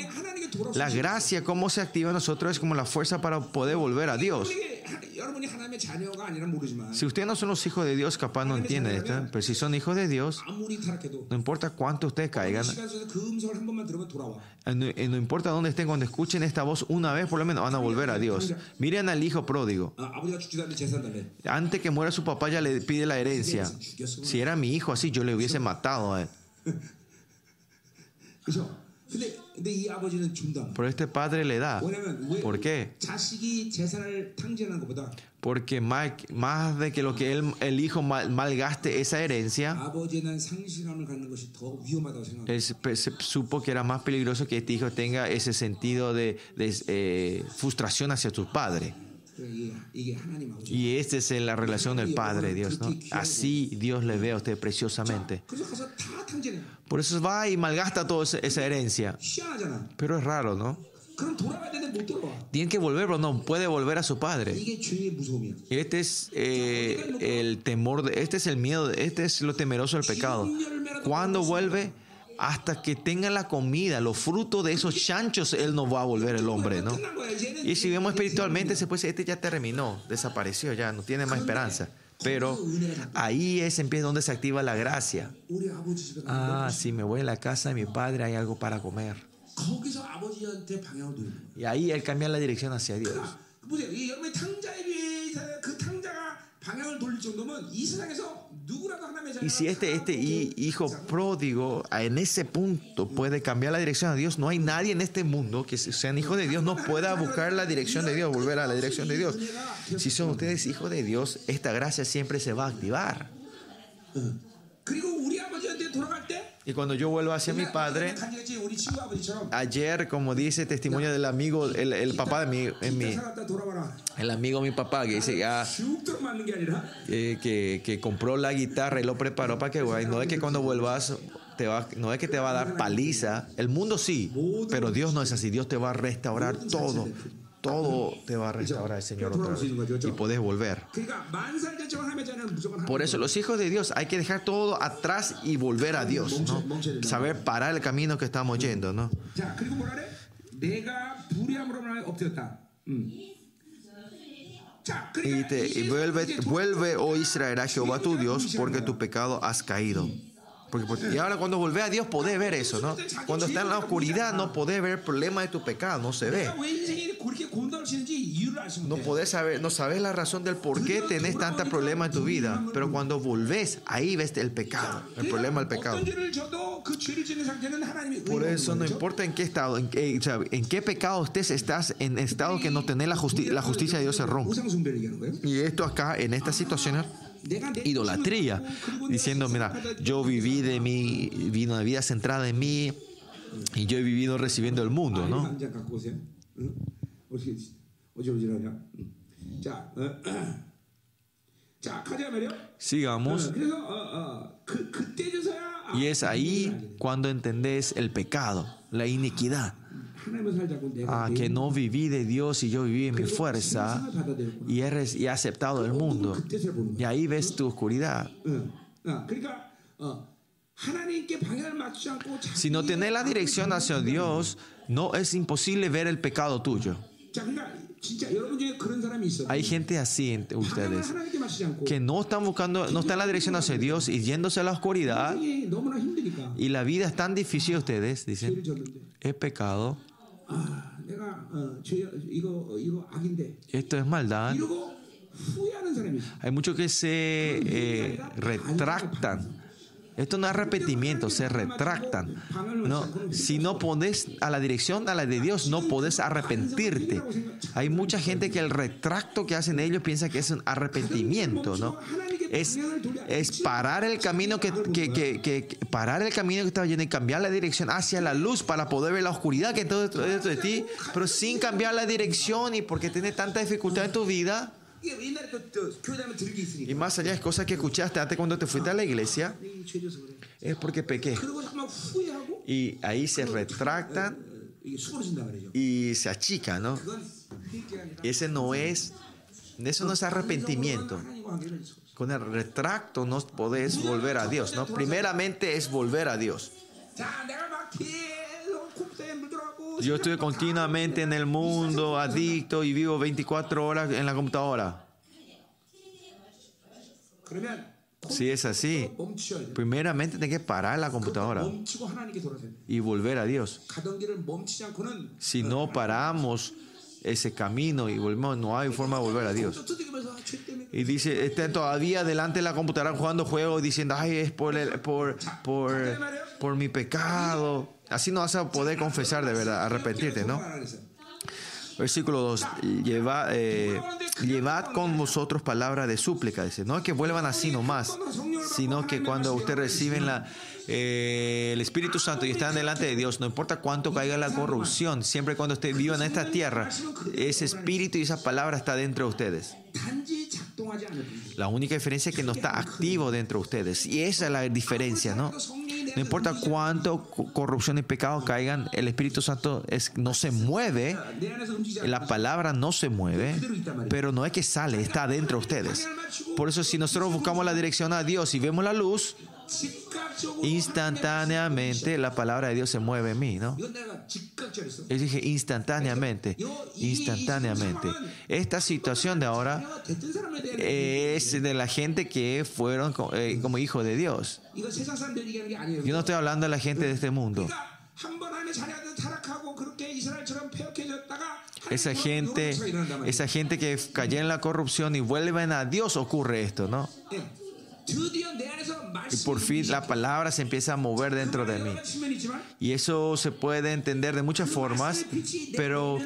la gracia, cómo se activa en nosotros, es como la fuerza para poder volver a Dios. Si ustedes no son los hijos de Dios, capaz no entienden esto, pero si son hijos de Dios, no importa cuánto ustedes caigan, no, importa dónde estén, cuando escuchen esta voz una vez, por lo menos van a volver a Dios. Miren al hijo pródigo. Antes que muera su papá ya le pide la herencia. Si era mi hijo así, yo le hubiese matado a él. Pero este padre le da. ¿Por qué? Porque más, más de que lo que él, el hijo malgaste esa herencia, él supo que era más peligroso que este hijo tenga ese sentido de, eh, frustración hacia su padre. Y esta es la relación del Padre, Dios, ¿no? Así Dios le ve a usted preciosamente. Por eso va y malgasta toda esa herencia. Pero es raro, ¿no? Tiene que volver, pero no puede volver a su padre. Este es eh, el temor, de, este es el miedo, este es lo temeroso del pecado. Cuando vuelve, hasta que tenga la comida, los frutos de esos chanchos, él no va a volver el hombre, ¿no? Y si vemos espiritualmente, puede este ya terminó, desapareció, ya no tiene más esperanza. Pero ahí es empieza donde se activa la gracia. Ah, si me voy a la casa de mi padre, hay algo para comer. Y ahí él cambia la dirección hacia Dios. Y si este, este hijo pródigo en ese punto puede cambiar la dirección a Dios, no hay nadie en este mundo que sean hijos de Dios no pueda buscar la dirección de Dios, volver a la dirección de Dios. Si son ustedes hijos de Dios, esta gracia siempre se va a activar. Y cuando yo vuelvo hacia mi padre, ayer, como dice testimonio del amigo, el, papá de mi, mi, el amigo de mi papá, que dice ya, que, que, compró la guitarra y lo preparó para que, guay, no es que cuando vuelvas te va, no es que te va a dar paliza, el mundo sí, pero Dios no es así, Dios te va a restaurar todo, todo te va a restaurar el Señor otra vez. Y puedes volver. Por eso los hijos de Dios hay que dejar todo atrás y volver a Dios, ¿no? saber parar el camino que estamos yendo, ¿no? Y, te, y vuelve, vuelve, oh Israel, a Jehová tu Dios, porque tu pecado has caído. Porque, y ahora cuando vuelve a Dios podés ver eso, ¿no? Cuando está en la oscuridad no podés ver el problema de tu pecado, no se ve. No podés saber, no sabes la razón del por qué tenés tanta problema en tu vida, pero cuando volvés, ahí ves el pecado, el problema del pecado. Por eso no importa en qué estado, en qué, en qué pecado estés, estás en estado que no tenés la, la justicia de Dios se rompe. Y esto acá, en esta situación idolatría, diciendo, mira, yo viví de mí, vino una vida centrada en mí y yo he vivido recibiendo el mundo, ¿no? Sigamos. Y es ahí cuando entendés el pecado, la iniquidad. Ah, que no viví de Dios y yo viví en mi fuerza y he, aceptado el mundo. Y ahí ves tu oscuridad. Si no tenés la dirección hacia Dios, no es imposible ver el pecado tuyo. Hay gente así entre ustedes que no están buscando, no están en la dirección hacia Dios y yéndose a la oscuridad. Y la vida es tan difícil ustedes, dicen, he pecado. Esto es maldad. Hay muchos que se eh, retractan. Esto no es arrepentimiento, se retractan. No, si no pones a la dirección a la de Dios, no puedes arrepentirte. Hay mucha gente que el retracto que hacen ellos piensa que es un arrepentimiento, ¿no? Es, es parar el camino que, que, que, parar el camino que estaba yendo y cambiar la dirección hacia la luz para poder ver la oscuridad que está dentro, de ti, pero sin cambiar la dirección y porque tiene tanta dificultad en tu vida. Y más allá de cosas que escuchaste antes cuando te fuiste a la iglesia, es porque pequé. Y ahí se retractan y se achican, ¿no? Ese no es, eso no es arrepentimiento. Con el retracto no podés volver a Dios, ¿no? Primeramente es volver a Dios. Yo estoy continuamente en el mundo, adicto y vivo 24 horas en la computadora. Si es así, primeramente tiene que parar la computadora y volver a Dios. Si no paramos ese camino y volvemos, no hay forma de volver a Dios. Y dice, está todavía delante de la computadora jugando juegos diciendo, ay, es por, por, por, por mi pecado. Así no vas a poder confesar de verdad, arrepentirte, ¿no? Versículo 2. Lleva, eh, llevad con vosotros palabras de súplica. Dice, no es que vuelvan así nomás, sino que cuando ustedes reciben la, eh, el Espíritu Santo y están delante de Dios, no importa cuánto caiga la corrupción, siempre cuando ustedes vivan en esta tierra, ese Espíritu y esa palabra está dentro de ustedes. La única diferencia es que no está activo dentro de ustedes. Y esa es la diferencia, ¿no? No importa cuánto corrupción y pecado caigan, el Espíritu Santo no se mueve, la palabra no se mueve, pero no es que sale, está dentro de ustedes. Por eso si nosotros buscamos la dirección a Dios y vemos la luz, instantáneamente la palabra de Dios se mueve en mí, ¿no? Yo dije instantáneamente, instantáneamente. Esta situación de ahora es de la gente que fueron eh, como hijos de Dios. Yo no estoy hablando de la gente de este mundo. Esa gente, esa gente que cayó en la corrupción y vuelven a Dios ocurre esto, ¿no? Y por fin la palabra se empieza a mover dentro de mí. Y eso se puede entender de muchas formas, pero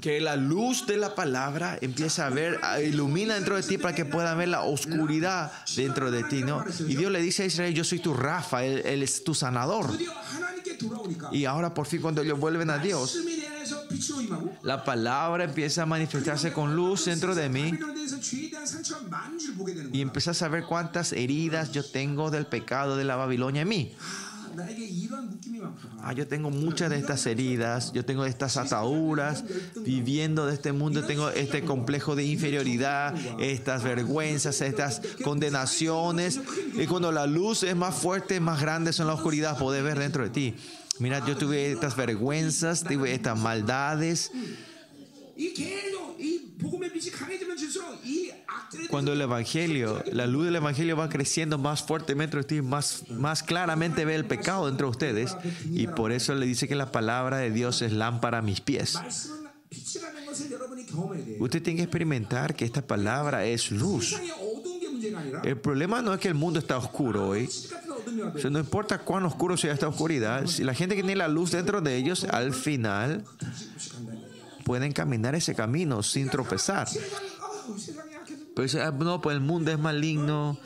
que la luz de la palabra empieza a ver, ilumina dentro de ti para que pueda ver la oscuridad dentro de ti, ¿no? Y Dios le dice a Israel, yo soy tu Rafa, él, él es tu sanador. Y ahora por fin cuando ellos vuelven a Dios, la palabra empieza a manifestarse con luz dentro de mí y empieza a saber cuántas heridas yo tengo del pecado de la Babilonia en mí. Ah, yo tengo muchas de estas heridas, yo tengo estas ataduras, viviendo de este mundo, tengo este complejo de inferioridad, estas vergüenzas, estas condenaciones. Y cuando la luz es más fuerte, más grande son la oscuridad, poder ver dentro de ti. Mira, yo tuve estas vergüenzas, tuve estas maldades. Cuando el Evangelio, la luz del Evangelio va creciendo más fuertemente ti, más, más claramente ve el pecado dentro de ustedes. Y por eso le dice que la palabra de Dios es lámpara a mis pies. Usted tiene que experimentar que esta palabra es luz. El problema no es que el mundo está oscuro hoy. No importa cuán oscuro sea esta oscuridad, si la gente que tiene la luz dentro de ellos, al final pueden caminar ese camino sin tropezar. Pero ah, no, pues el mundo es maligno.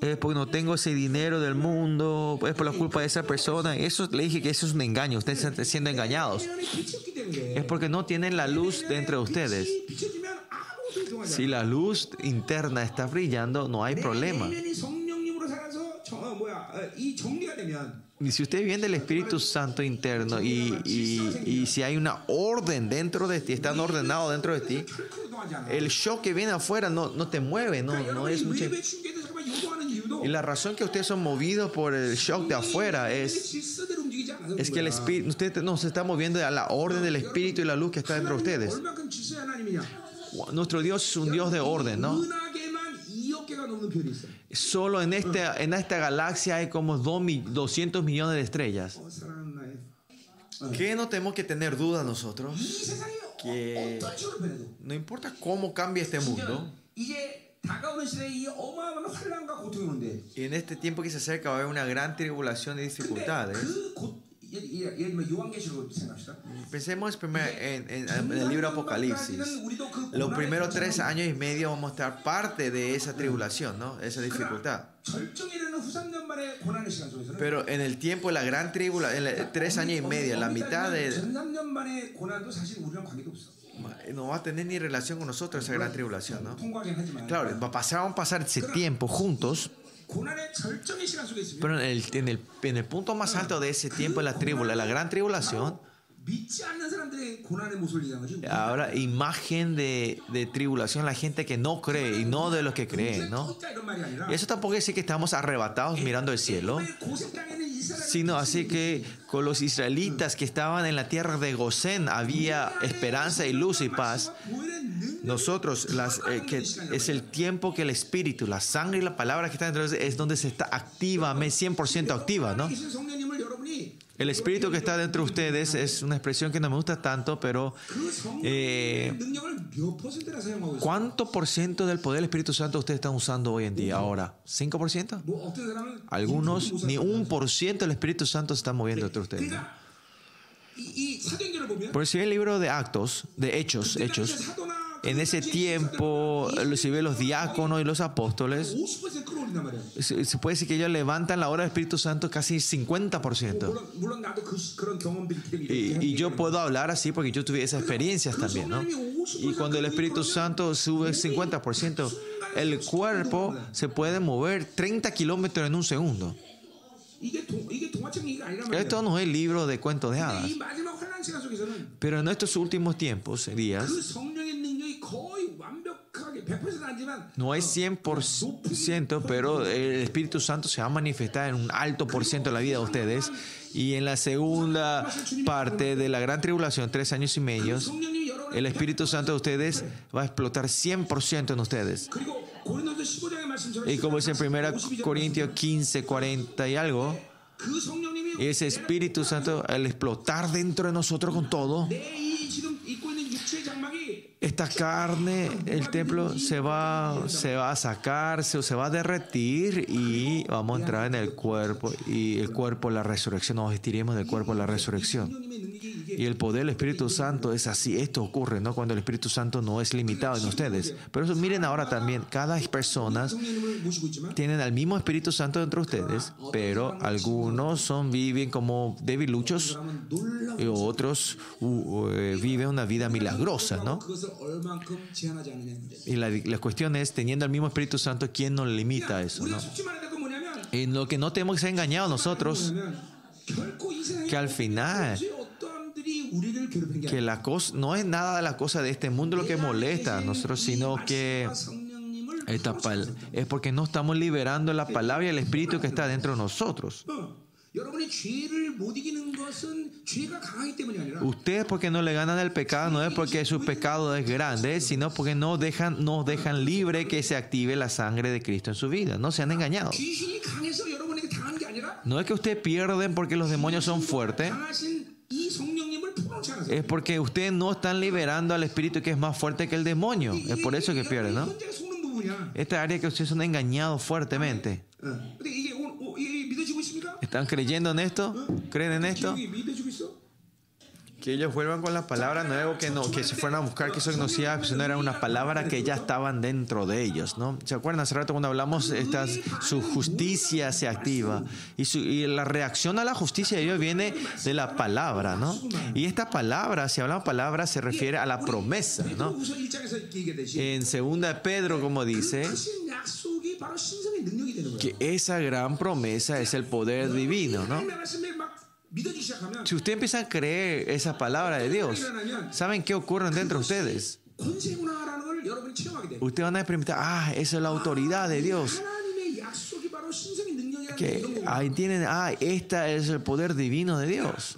Es porque no tengo ese dinero del mundo, es por la culpa de esa persona. Eso le dije que eso es un engaño, ustedes están siendo engañados. Es porque no tienen la luz dentro de ustedes. Si la luz interna está brillando, no hay problema. Y si usted viene del Espíritu Santo interno y, y, si hay una orden dentro de ti, están ordenados dentro de ti, el shock que viene afuera no, no te mueve, no, no es mucho. Y la razón que ustedes son movidos por el shock de afuera es, es que el Espíritu, usted no se está moviendo a la orden del Espíritu y la luz que está dentro de ustedes. Nuestro Dios es un Dios de orden, ¿no? Solo en esta, en esta galaxia hay como 200 millones de estrellas. ¿Qué no tenemos que tener duda nosotros? Que no importa cómo cambie este mundo. Y en este tiempo que se acerca va a haber una gran tribulación y dificultades. Pensemos primero en, el libro Apocalipsis. Los primeros tres años y medio vamos a estar parte de esa tribulación, ¿no? Esa dificultad. Pero en el tiempo de la gran tribulación, tres años y medio, la mitad de... No va a tener ni relación con nosotros esa gran tribulación, ¿no? Claro, va a pasar, vamos a pasar ese tiempo juntos pero en el, en el, en el punto más alto de ese tiempo, en la tribulación, la gran tribulación, Ahora, imagen de, de, tribulación, la gente que no cree y no de los que creen, ¿no? Y eso tampoco es decir que estamos arrebatados mirando el cielo, sino así que con los israelitas que estaban en la tierra de Gosén había esperanza y luz y paz. Nosotros, las, eh, que es el tiempo que el espíritu, la sangre y la palabra que están dentro es donde se está activamente, 100% activa, ¿no? El espíritu que está dentro de ustedes es una expresión que no me gusta tanto, pero eh, ¿cuánto por ciento del poder del Espíritu Santo ustedes están usando hoy en día ahora? ¿5%? Algunos ni un por ciento del Espíritu Santo se está moviendo entre ustedes. Por si el libro de actos, de hechos, hechos, en ese tiempo, si ve los diáconos y los apóstoles, se puede decir que ellos levantan la hora del Espíritu Santo casi 50%. Y, y yo puedo hablar así porque yo tuve esas experiencias también, ¿no? Y cuando el Espíritu Santo sube 50%, el cuerpo se puede mover 30 kilómetros en un segundo. Esto no es libro de cuentos de hadas. Pero en estos últimos tiempos, días, no es 100%, pero el Espíritu Santo se va a manifestar en un alto por ciento de la vida de ustedes. Y en la segunda parte de la gran tribulación, tres años y medio, el Espíritu Santo de ustedes va a explotar 100% en ustedes. Y como dice en 1 Corintios 15, 40 y algo, ese Espíritu Santo, al explotar dentro de nosotros con todo, esta carne, el templo se va, se va a sacar, se, se va a derretir y vamos a entrar en el cuerpo y el cuerpo, la resurrección, nos vestiremos del cuerpo, la resurrección. Y el poder del Espíritu Santo es así. Esto ocurre, ¿no? Cuando el Espíritu Santo no es limitado en ustedes. Pero eso, miren ahora también, cada persona tienen el mismo Espíritu Santo dentro de ustedes, pero algunos son, viven como debiluchos y otros eh, viven una vida milagrosa, ¿no? Y la, la, cuestión es, teniendo el mismo Espíritu Santo, ¿quién nos limita a eso? ¿no? Y lo que no tenemos que ser engañados nosotros, que al final que la cosa no es nada de la cosa de este mundo lo que molesta a nosotros, sino que esta es porque no estamos liberando la palabra y el espíritu que está dentro de nosotros. Ustedes porque no le ganan el pecado no es porque su pecado es grande, sino porque no dejan, no dejan libre que se active la sangre de Cristo en su vida. No se han engañado. No es que ustedes pierden porque los demonios son fuertes es porque ustedes no están liberando al espíritu que es más fuerte que el demonio. Es por eso que pierden, ¿no? Esta área que ustedes son engañados fuertemente. ¿Están creyendo en esto? ¿Creen en esto? Que ellos vuelvan con la palabra nueva, que no, que se fueran a buscar que eso no sea, no era una palabra que ya estaban dentro de ellos, ¿no? ¿Se acuerdan hace rato cuando hablamos estas, su justicia se activa y, su, la reacción a la justicia de Dios viene de la palabra, ¿no? Y esta palabra, si hablamos palabra, se refiere a la promesa, ¿no? En segunda Pedro, como dice, que esa gran promesa es el poder divino, ¿no? Si usted empieza a creer esa palabra de Dios, ¿saben qué ocurre dentro de ustedes? Ustedes van a experimentar, ah, esa es la autoridad de Dios. Que ahí tienen, ah, esta es el poder divino de Dios.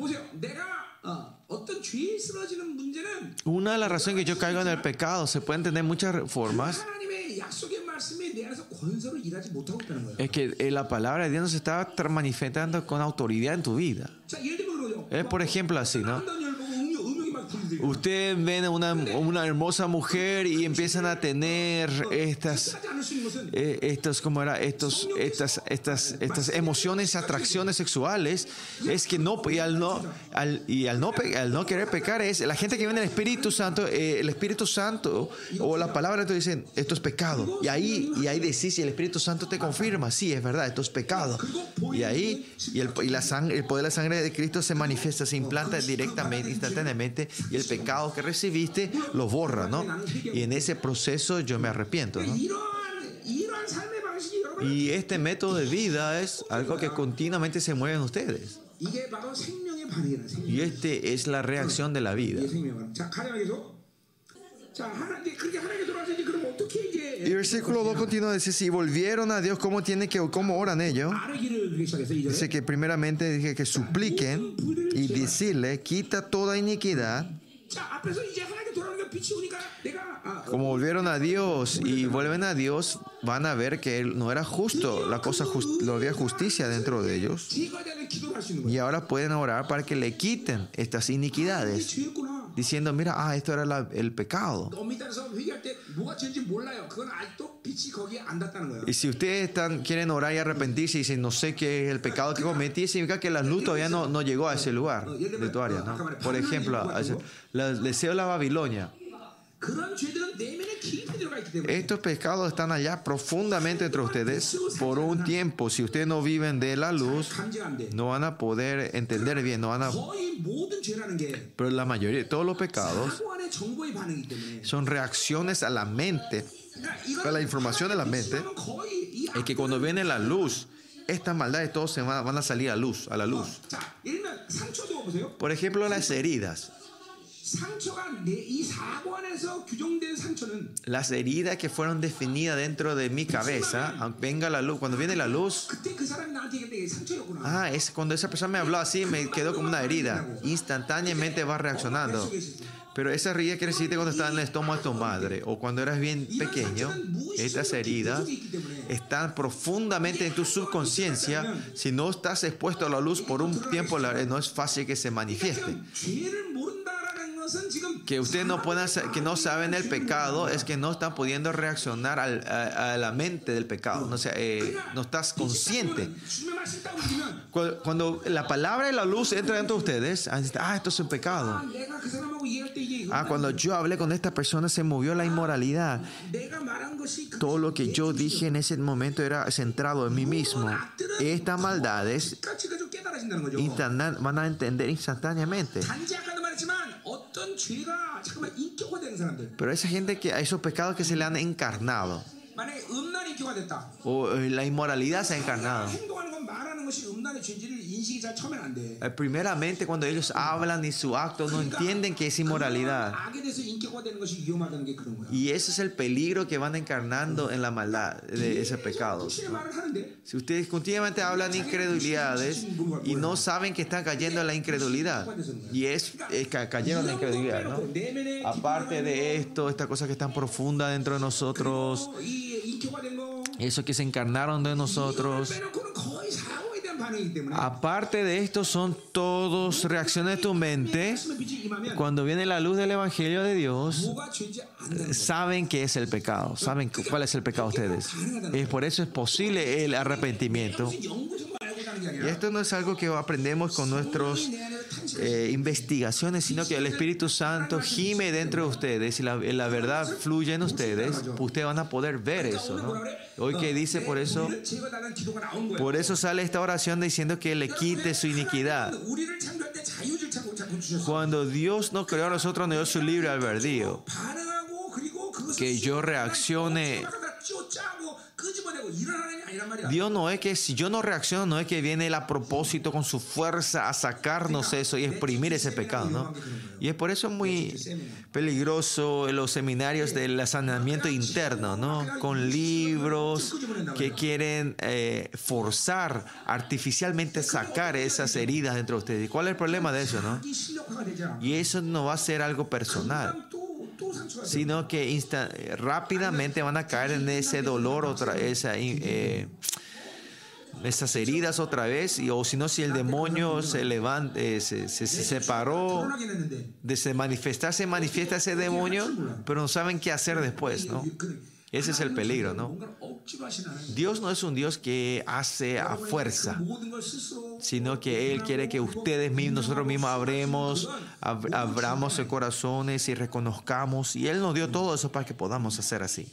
Una de las razones que yo caigo en el pecado se puede entender muchas formas. Es que eh, la palabra de Dios no se está manifestando con autoridad en tu vida. Es por ejemplo así, ¿no? Ustedes ven a una, hermosa mujer y empiezan a tener estas, eh, estos, ¿cómo era? Estos, estas, estas, estas emociones, atracciones sexuales. Es que no, y al no, y al no, querer pecar es, la gente que viene el Espíritu Santo, eh, el Espíritu Santo o la palabra te dicen, esto es pecado. Y ahí, y ahí decís, y el Espíritu Santo te confirma, sí, es verdad, esto es pecado. Y ahí, y el, y la sangre, el poder de la sangre de Cristo se manifiesta, se implanta directamente, instantáneamente, el pecado que recibiste lo borra, ¿no? Y en ese proceso yo me arrepiento, ¿no? Y este método de vida es algo que continuamente se mueve en ustedes. Y este es la reacción de la vida. Y versículo 2 continúa, dice, si volvieron a Dios, ¿cómo, tiene que, cómo oran ellos? Dice que primeramente dije que supliquen y decirle, quita toda iniquidad. Como volvieron a Dios y vuelven a Dios, van a ver que no era justo, la cosa no había justicia dentro de ellos. Y ahora pueden orar para que le quiten estas iniquidades diciendo, mira, ah, esto era el pecado. Y si ustedes están, quieren orar y arrepentirse y dicen, no sé qué es el pecado que cometí, significa que la luz todavía no, no llegó a ese lugar de tu área. ¿no? Por ejemplo, el deseo de la Babilonia. Estos pecados están allá profundamente entre ustedes por un tiempo. Si ustedes no viven de la luz, no van a poder entender bien, no van a... Pero la mayoría de todos los pecados son reacciones a la mente, a la información de la mente, es que cuando viene la luz, estas maldades todos se van, van a salir a luz, a la luz. Por ejemplo, las heridas. Las heridas que fueron definidas dentro de mi cabeza, venga la luz, cuando viene la luz, ah, es cuando esa persona me habló así, me quedó como una herida. Instantáneamente va reaccionando. Pero esa herida que recibiste cuando estás en el estómago de tu madre o cuando eras bien pequeño, estas heridas están profundamente en tu subconsciencia. Si no estás expuesto a la luz por un tiempo, no es fácil que se manifieste que ustedes no pueden que no saben el pecado es que no están pudiendo reaccionar a, la mente del pecado. No, sea, eh, no estás consciente. Cuando, la palabra y la luz entra dentro de ustedes, ah, esto es un pecado. Ah, cuando yo hablé con esta persona se movió la inmoralidad. Todo lo que yo dije en ese momento era centrado en mí mismo. Estas maldades van a entender instantáneamente. Pero esa gente que, esos pecados que se le han encarnado. O eh, la inmoralidad se ha encarnado. Eh, primeramente, cuando ellos hablan y su acto no entienden que es inmoralidad. Y ese es el peligro que van encarnando en la maldad de ese pecado. Si ustedes continuamente hablan incredulidades y no saben que están cayendo en la incredulidad, y es, es cayeron en la incredulidad, ¿no? Aparte de esto, esta cosa que es tan profunda dentro de nosotros, eso que se encarnaron de nosotros. Aparte de esto, son todos reacciones de tu mente. Cuando viene la luz del Evangelio de Dios, saben qué es el pecado, saben cuál es el pecado de ustedes. Es por eso es posible el arrepentimiento. Y esto no es algo que aprendemos con nuestras eh, investigaciones, sino que el Espíritu Santo gime dentro de ustedes y la, verdad fluye en ustedes. Ustedes van a poder ver eso. Hoy que dice por eso, por eso sale esta oración diciendo que le quite su iniquidad. Cuando Dios nos creó a nosotros, nos dio su libre albedrío. Que yo reaccione Dios no es que si yo no reacciono, no es que viene el a propósito con su fuerza a sacarnos eso y exprimir ese pecado, ¿no? Y es por eso muy peligroso en los seminarios del saneamiento interno, ¿no? Con libros que quieren eh, forzar artificialmente sacar esas heridas dentro de ustedes. ¿Cuál es el problema de eso, no? Y eso no va a ser algo personal sino que rápidamente van a caer en ese dolor, otra, esa, eh, esas heridas otra vez, y, o si no, si el demonio se levanta, eh, se, separó de se manifestar, se manifiesta ese demonio, pero no saben qué hacer después, ¿no? Ese es el peligro, ¿no? Dios no es un Dios que hace a fuerza, sino que Él quiere que ustedes mismos, nosotros mismos abremos, abramos el corazones y reconozcamos. Y Él nos dio todo eso para que podamos hacer así.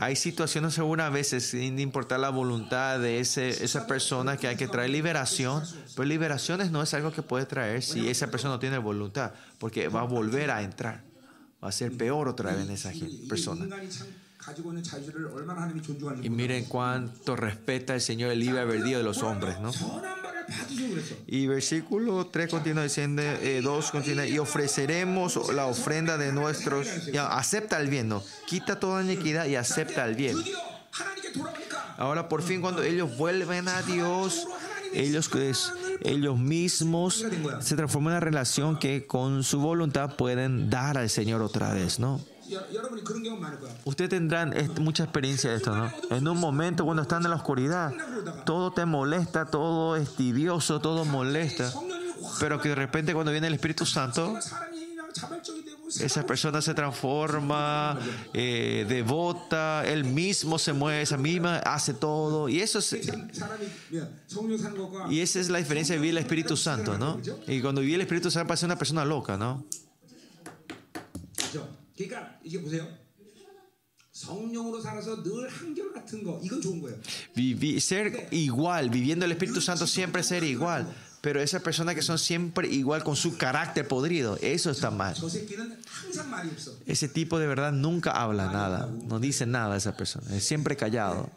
Hay situaciones algunas veces, sin importar la voluntad de ese, esa persona, que hay que traer liberación, pero liberaciones no es algo que puede traer si esa persona no tiene voluntad, porque va a volver a entrar, va a ser peor otra vez en esa persona. Y miren cuánto respeta el Señor el libre albedrío de los hombres, ¿no? Y versículo 3 continúa diciendo, 2 eh, continúa, y ofreceremos la ofrenda de nuestros, acepta el bien, ¿no? Quita toda iniquidad y acepta el bien. Ahora por fin cuando ellos vuelven a Dios, ellos, ellos mismos se transforman en una relación que con su voluntad pueden dar al Señor otra vez, ¿no? Ustedes tendrán mucha experiencia de esto, ¿no? En un momento cuando están en la oscuridad, todo te molesta, todo es tedioso, todo molesta, pero que de repente cuando viene el Espíritu Santo, esa persona se transforma, eh, devota, él mismo se mueve, esa misma hace todo. Y eso es, y esa es la diferencia de vivir el Espíritu Santo, ¿no? Y cuando vive el Espíritu Santo parece una persona loca, ¿no? Ser igual, viviendo el Espíritu Santo siempre ser igual. Pero esas personas que son siempre igual con su carácter podrido, eso está mal. Ese tipo de verdad nunca habla nada, no dice nada esa persona, es siempre callado.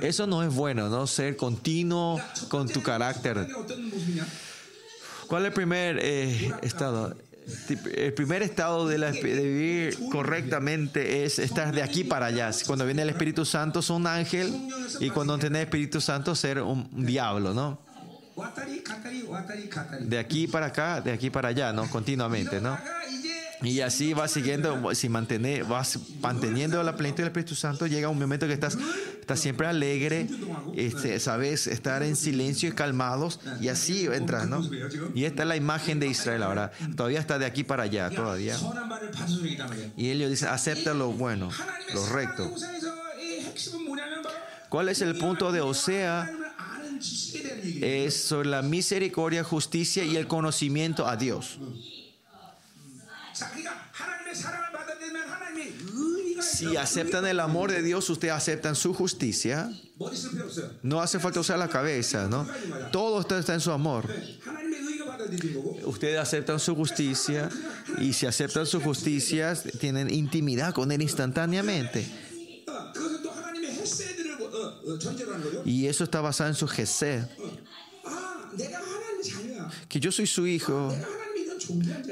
Eso no es bueno, ¿no? Ser continuo con tu carácter. ¿Cuál es el primer eh, estado? El primer estado de, vivir correctamente es estar de aquí para allá. Cuando viene el Espíritu Santo, es un ángel, y cuando tiene el Espíritu Santo, ser un diablo, ¿no? De aquí para acá, de aquí para allá, ¿no? Continuamente, ¿no? Y así vas siguiendo, si mantener, vas manteniendo la plenitud del Espíritu Santo, llega un momento que estás, estás siempre alegre, este, sabes, estar en silencio y calmados, y así entras, ¿no? Y esta es la imagen de Israel ahora. Todavía está de aquí para allá, todavía. Y ellos dicen, acepta lo bueno, lo recto. ¿Cuál es el punto de Osea? Es sobre la misericordia, justicia y el conocimiento a Dios. Si aceptan el amor de Dios, ustedes aceptan su justicia. No hace falta usar la cabeza, ¿no? Todo está en su amor. Ustedes aceptan su justicia y si aceptan su justicia, tienen intimidad con Él instantáneamente. Y eso está basado en su Gesed. Que yo soy su hijo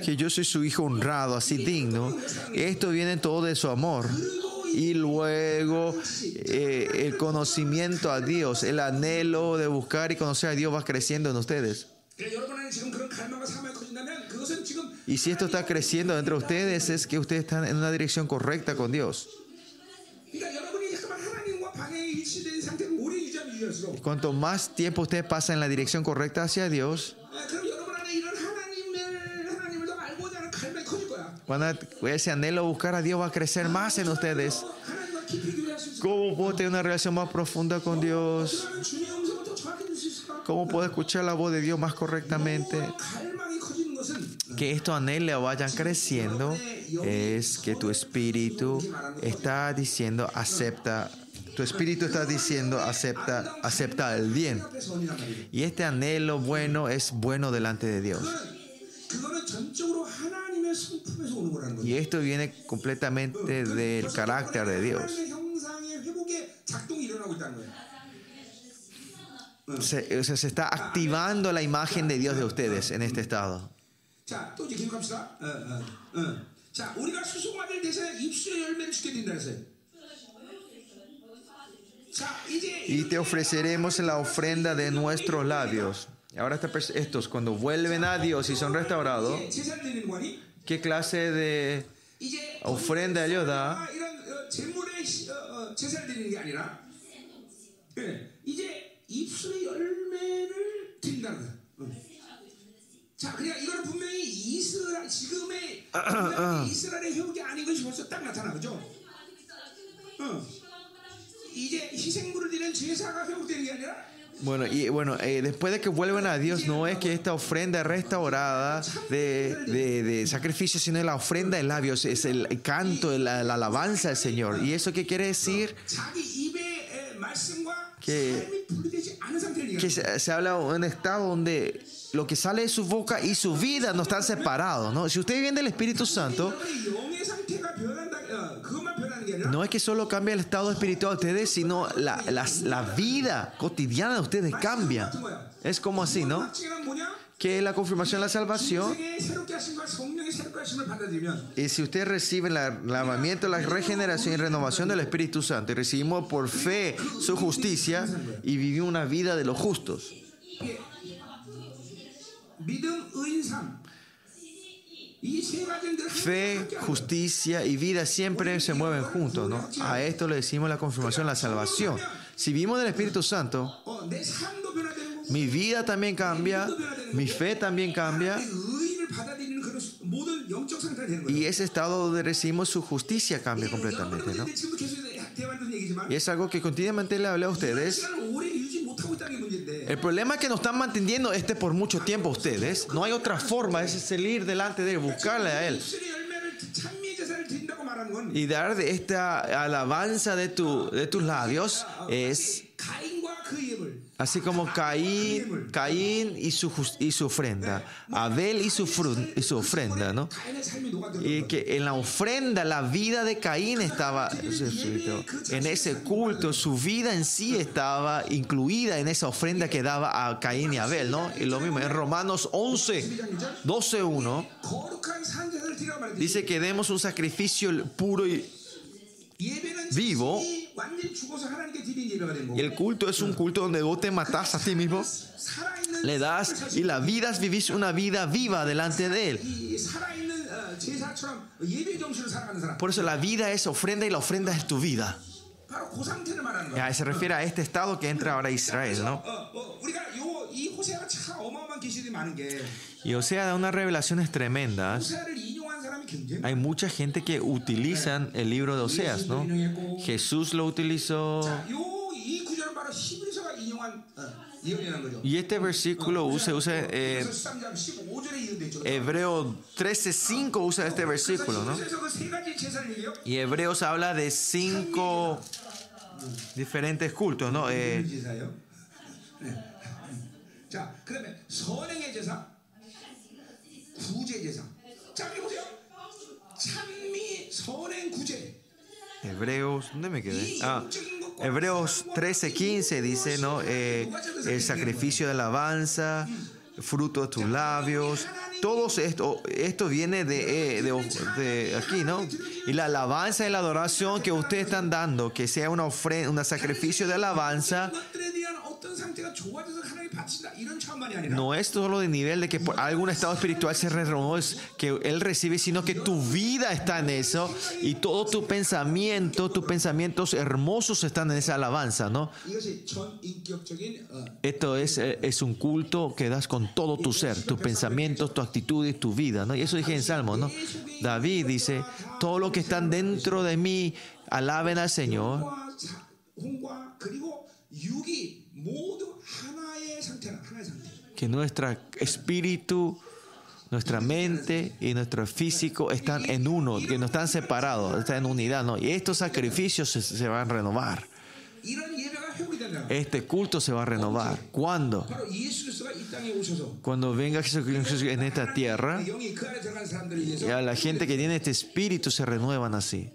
que yo soy su hijo honrado, así digno. Esto viene todo de su amor. Y luego eh, el conocimiento a Dios, el anhelo de buscar y conocer a Dios va creciendo en ustedes. Y si esto está creciendo entre ustedes es que ustedes están en una dirección correcta con Dios. Cuanto más tiempo ustedes pasan en la dirección correcta hacia Dios, Cuando ese anhelo buscar a Dios va a crecer más en ustedes. ¿Cómo puedo tener una relación más profunda con Dios? ¿Cómo puedo escuchar la voz de Dios más correctamente? Que estos anhelos vayan creciendo es que tu espíritu está diciendo acepta tu espíritu está diciendo acepta acepta el bien y este anhelo bueno es bueno delante de Dios y esto viene completamente del carácter de Dios. Se, se está activando la imagen de Dios de ustedes en este estado. Y te ofreceremos la ofrenda de nuestros labios. Ahora estos, cuando vuelven a Dios y son restaurados, ¿qué clase de ofrenda ellos da? 이제 희생물을 드리는 제사가 회복되는 게 아니라 bueno, y bueno, eh, después de que vuelvan a Dios, no es que esta ofrenda restaurada de, de, sacrificio, sino la ofrenda de labios, es el canto, la, alabanza del Señor. ¿Y eso qué quiere decir? Que, que se, habla de un estado donde lo que sale de su boca y su vida no están separados. ¿no? Si usted viene del Espíritu Santo, no es que solo cambia el estado espiritual de ustedes, sino la, la vida cotidiana de ustedes cambia. Es como así, ¿no? que la confirmación de la salvación. Y si usted recibe el lavamiento, la regeneración y renovación del Espíritu Santo y recibimos por fe su justicia y vivió una vida de los justos. Fe, justicia y vida siempre se mueven juntos, ¿no? A esto le decimos la confirmación, la salvación. Si vivimos del Espíritu Santo, mi vida también cambia, mi fe también cambia. Y ese estado donde recibimos su justicia cambia completamente, ¿no? Y es algo que continuamente le hablé a ustedes. El problema es que nos están manteniendo este por mucho tiempo ustedes. No hay otra forma, es salir delante de él, buscarle a él. Y dar de esta alabanza de, tu, de tus labios es Así como Caín, Caín y su, y su ofrenda, Abel y su, y su ofrenda, ¿no? Y que en la ofrenda la vida de Caín estaba, en ese culto, su vida en sí estaba incluida en esa ofrenda que daba a Caín y Abel, ¿no? Y lo mismo en Romanos 11, 12, 1, dice que demos un sacrificio puro y vivo. Y el culto es un culto donde vos te matás a ti mismo, le das y la vida vivís una vida viva delante de Él. Por eso la vida es ofrenda y la ofrenda es tu vida. Ya, se refiere a este estado que entra ahora Israel, ¿no? Y o sea, da unas revelaciones tremendas. Hay mucha gente que utilizan el libro de Oseas, ¿no? Jesús lo utilizó. Y este versículo usa, usa eh, Hebreo 13.5 usa este versículo, ¿no? Y Hebreos habla de cinco diferentes cultos, ¿no? Eh, Hebreos, ¿dónde me quedé? Ah, Hebreos 13:15 dice, ¿no? Eh, el sacrificio de alabanza, fruto de tus labios. Todo esto, esto viene de, eh, de, aquí, ¿no? Y la alabanza y la adoración que ustedes están dando, que sea una ofrenda, un sacrificio de alabanza, no es solo de nivel de que por algún estado espiritual se renovó, es que Él recibe, sino que tu vida está en eso y todo tu pensamiento, tus pensamientos hermosos están en esa alabanza, ¿no? Esto es, eh, es un culto que das con todo tu ser, tus pensamientos, tu actitud y tu vida, ¿no? Y eso dije en Salmo, ¿no? David dice, todo lo que están dentro de mí, alaben al Señor que nuestro espíritu, nuestra mente y nuestro físico están en uno, que no están separados, están en unidad. ¿no? Y estos sacrificios se, van a renovar. Este culto se va a renovar. ¿Cuándo? Cuando venga Jesús en esta tierra, y a la gente que tiene este espíritu se renuevan así.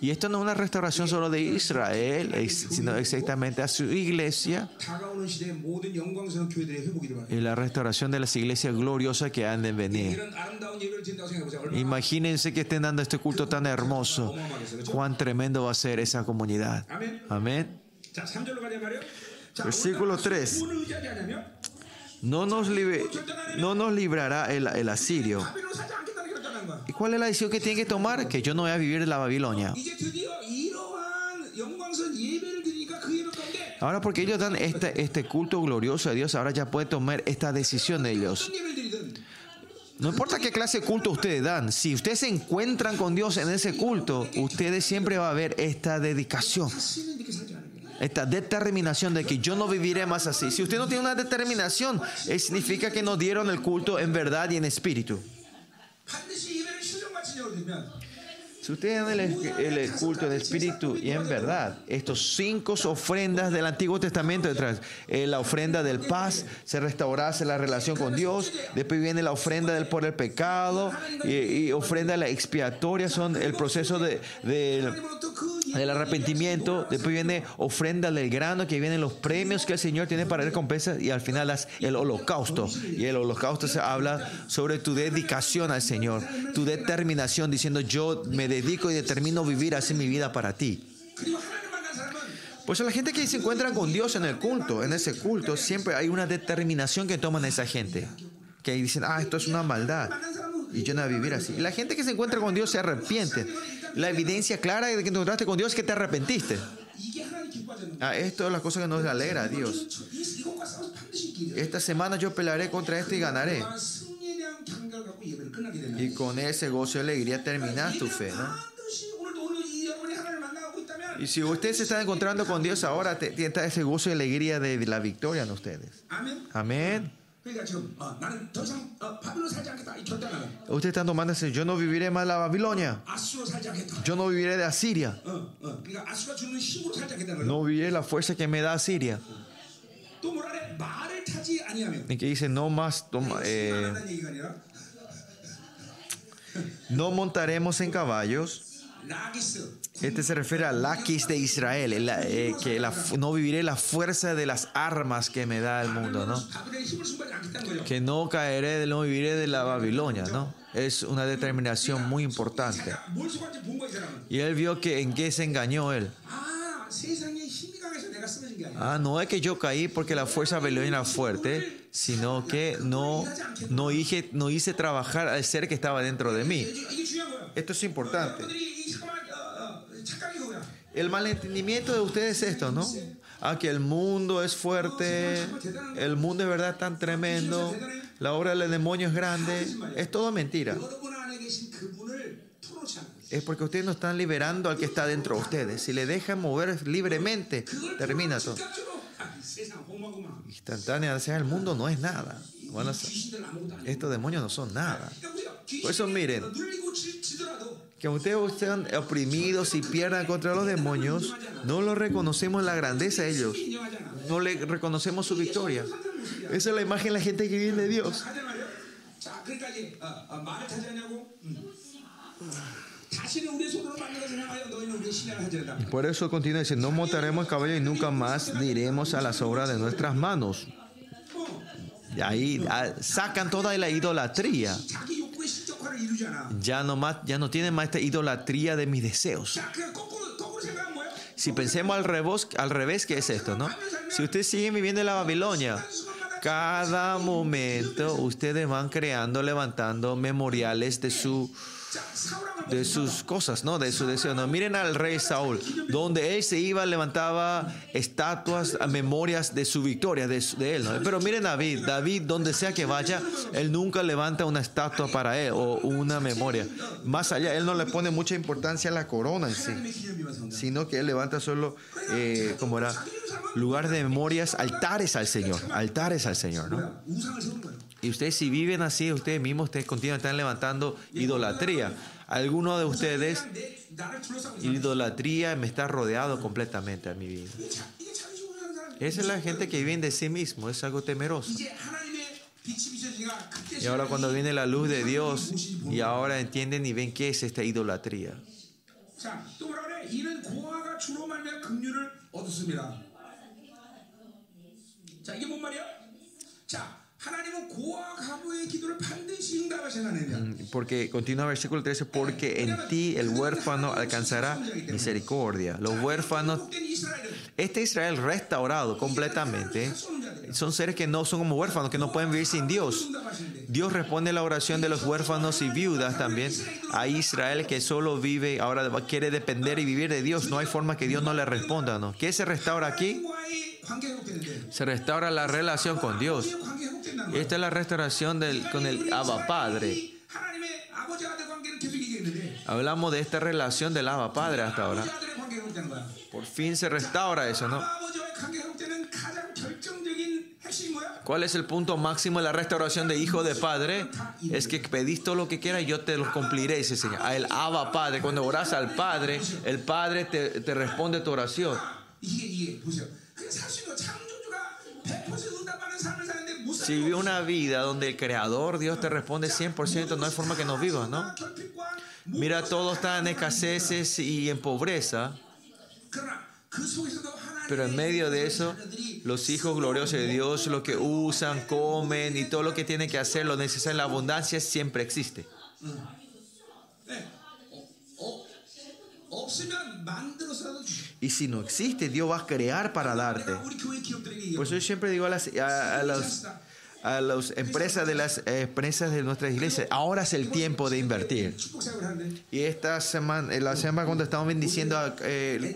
Y esto no es una restauración solo de Israel, sino exactamente a su iglesia y la restauración de las iglesias gloriosas que han de venir. Imagínense que estén dando este culto tan hermoso. Cuán tremendo va a ser esa comunidad. Amén. Versículo 3. No nos, no nos librará el asirio. ¿Y cuál es la decisión que tiene que tomar? Que yo no voy a vivir en la Babilonia. Ahora porque ellos dan este, este culto glorioso a Dios, ahora ya puede tomar esta decisión de ellos. No importa qué clase de culto ustedes dan, si ustedes se encuentran con Dios en ese culto, ustedes siempre va a ver esta dedicación, esta determinación de que yo no viviré más así. Si usted no tiene una determinación, significa que no dieron el culto en verdad y en espíritu. 반드시 예배를 실정같이 열으면 Si ustedes dan el, culto en espíritu y en verdad, estos cinco ofrendas del Antiguo Testamento detrás, eh, la ofrenda del paz, se restaurase la relación con Dios, después viene la ofrenda del por el pecado y, ofrenda la expiatoria, son el proceso de, del arrepentimiento, después viene ofrenda del grano, que vienen los premios que el Señor tiene para recompensas y al final el holocausto. Y el holocausto se habla sobre tu dedicación al Señor, tu determinación, diciendo yo me dedico y determino vivir así mi vida para ti. Pues la gente que se encuentra con Dios en el culto, en ese culto, siempre hay una determinación que toman esa gente. Que dicen, ah, esto es una maldad. Y yo no voy a vivir así. Y la gente que se encuentra con Dios se arrepiente. La evidencia clara de que te encontraste con Dios es que te arrepentiste. Ah, esto es la cosa que nos alegra Dios. Esta semana yo pelearé contra esto y ganaré. Y con ese gozo y alegría terminas tu fe, ¿no? Y si ustedes se están encontrando con Dios ahora, tiene ese gozo y alegría de la victoria en ustedes. Amén. Ustedes están tomando yo no viviré más la Babilonia. Yo no viviré de Asiria. No viviré la fuerza que me da Asiria. Y que dice, no más, eh, no montaremos en caballos. Este se refiere a Laquis de Israel, eh, que no viviré la fuerza de las armas que me da el mundo, ¿no? Que no caeré, no viviré de la Babilonia, ¿no? Es una determinación muy importante. Y él vio que en qué se engañó él. Ah, no es que yo caí porque la fuerza babilónica fuerte, sino que no, no, hice, no hice trabajar al ser que estaba dentro de mí. Esto es importante. El malentendimiento de ustedes es esto, ¿no? Ah, que el mundo es fuerte, el mundo es verdad tan tremendo, la obra del demonio es grande. Es todo mentira. Es porque ustedes no están liberando al que está dentro de ustedes. Si le dejan mover libremente, termina todo. Instantánea, sea, el mundo no es nada. estos demonios no son nada. Por eso miren, que ustedes estén oprimidos y pierdan contra los demonios, no lo reconocemos la grandeza de ellos, no le reconocemos su victoria. Esa es la imagen de la gente que viene de Dios. Por eso continúa diciendo, no montaremos caballo y nunca más diremos a las obras de nuestras manos. Y ahí ah, sacan toda la idolatría. Ya no, más, ya no tienen más esta idolatría de mis deseos. Si pensemos al revés, al revés, ¿qué es esto? no? Si ustedes siguen viviendo en la Babilonia, cada momento ustedes van creando, levantando memoriales de su de sus cosas, ¿no? De su deseo. No, miren al rey Saúl, donde él se iba, levantaba estatuas, memorias de su victoria, de, él. Pero miren a David, David, donde sea que vaya, él nunca levanta una estatua para él o una memoria. Más allá, él no le pone mucha importancia a la corona en sí, sino que él levanta solo, eh, como era, lugar de memorias, altares al Señor, altares al Señor, ¿no? Y ustedes si viven así, ustedes mismos, ustedes continuamente están levantando idolatría. Alguno de ustedes, idolatría me está rodeado completamente a mi vida. Esa es la gente que vive de sí mismo, es algo temeroso. Y ahora cuando viene la luz de Dios y ahora entienden y ven qué es esta idolatría. Porque continúa versículo 13, porque en ti el huérfano alcanzará misericordia. Los huérfanos, este Israel restaurado completamente, son seres que no son como huérfanos, que no pueden vivir sin Dios. Dios responde a la oración de los huérfanos y viudas también. A Israel que solo vive, ahora quiere depender y vivir de Dios. No hay forma que Dios no le responda. ¿no? ¿Qué se restaura aquí? Se restaura la relación con Dios. Esta es la restauración del, con el Abba Padre. Hablamos de esta relación del Abba Padre hasta ahora. Por fin se restaura eso, ¿no? ¿Cuál es el punto máximo de la restauración de hijo de padre? Es que pedís todo lo que quieras y yo te lo cumpliré, dice Señor. A el Abba Padre, cuando oras al Padre, el Padre te, te responde tu oración. Si vive una vida donde el Creador, Dios te responde 100%, no hay forma que no vivas, ¿no? Mira, todo está en escaseces y en pobreza. Pero en medio de eso, los hijos gloriosos de Dios, lo que usan, comen y todo lo que tienen que hacer, lo necesario la abundancia, siempre existe. Y si no existe, Dios va a crear para darte. Por eso yo siempre digo a a las empresas de las empresas de nuestra iglesia, ahora es el tiempo de invertir. Y esta semana, la semana cuando estamos bendiciendo eh,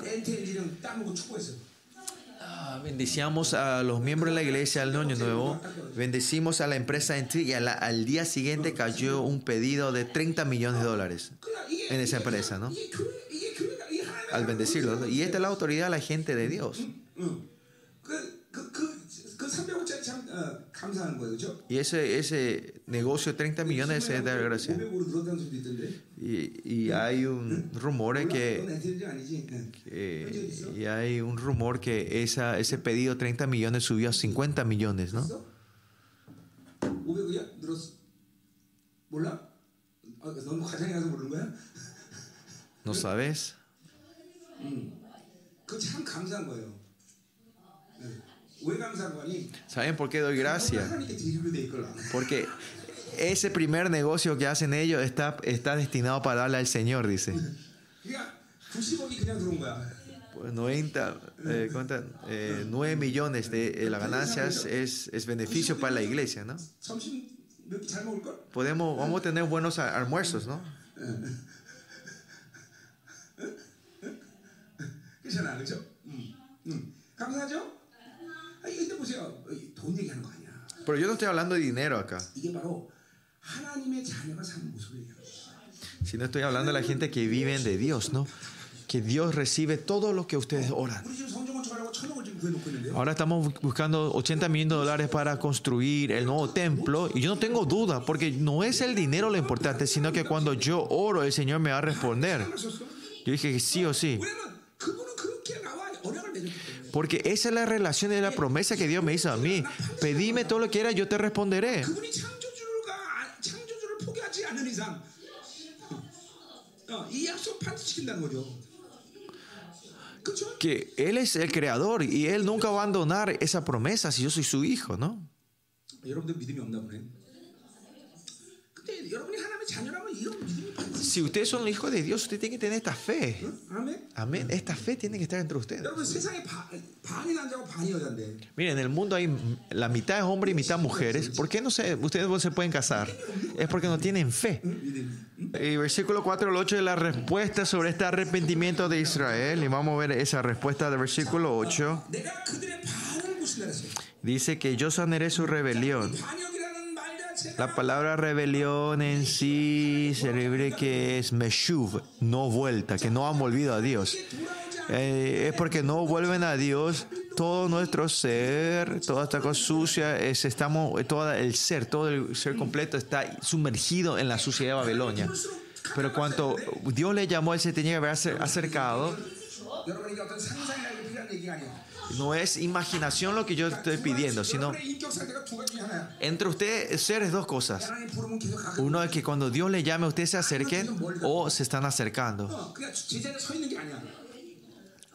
ah, bendiciamos a los miembros de la iglesia al año nuevo, bendecimos a la empresa Entry y al día siguiente cayó un pedido de 30 millones de dólares en esa empresa, ¿no? Al bendecirlo. Y esta es la autoridad de la gente de Dios. Y ese, ese negocio de 30 millones es de gracia. Y, y hay un rumor que, que, y hay un rumor que esa, ese pedido de 30 millones subió a 50 millones, ¿no? ¿No sabes? ¿Saben por qué doy gracias? Porque ese primer negocio que hacen ellos está, está destinado para darle al Señor, dice. Pues 90, eh, 9 eh, millones de eh, las ganancias es, es, beneficio para la iglesia, ¿no? Podemos, vamos a tener buenos almuerzos, ¿no? Pero yo no estoy hablando de dinero acá. Si no estoy hablando de la gente que vive de Dios, ¿no? Que Dios recibe todo lo que ustedes oran. Ahora estamos buscando 80 millones de dólares para construir el nuevo templo y yo no tengo duda porque no es el dinero lo importante, sino que cuando yo oro el Señor me va a responder. Yo dije que sí o sí. Porque esa es la relación y la promesa que Dios me hizo a mí. Pedime todo lo que quieras, yo te responderé. Que Él es el creador y Él nunca va a abandonar esa promesa si yo soy su hijo, ¿no? Si ustedes son hijos de Dios, usted tiene que tener esta fe. Amén. Esta fe tiene que estar entre ustedes. Miren, en el mundo hay la mitad es hombre y mitad mujeres. ¿Por qué no se, ustedes no se pueden casar? Es porque no tienen fe. Y versículo 4 al 8 es la respuesta sobre este arrepentimiento de Israel. Y vamos a ver esa respuesta del versículo 8. Dice que yo sanaré su rebelión la palabra rebelión en sí se refiere que es meshuv, no vuelta, que no han volvido a Dios. Eh, es porque no vuelven a Dios todo nuestro ser, toda esta cosa sucia, es, estamos, todo el ser, todo el ser completo está sumergido en la suciedad de Babilonia. Pero cuando Dios le llamó, él se tenía que haber acercado. No es imaginación lo que yo estoy pidiendo, sino entre ustedes seres dos cosas. Uno es que cuando Dios le llame, ustedes se acerquen o se están acercando.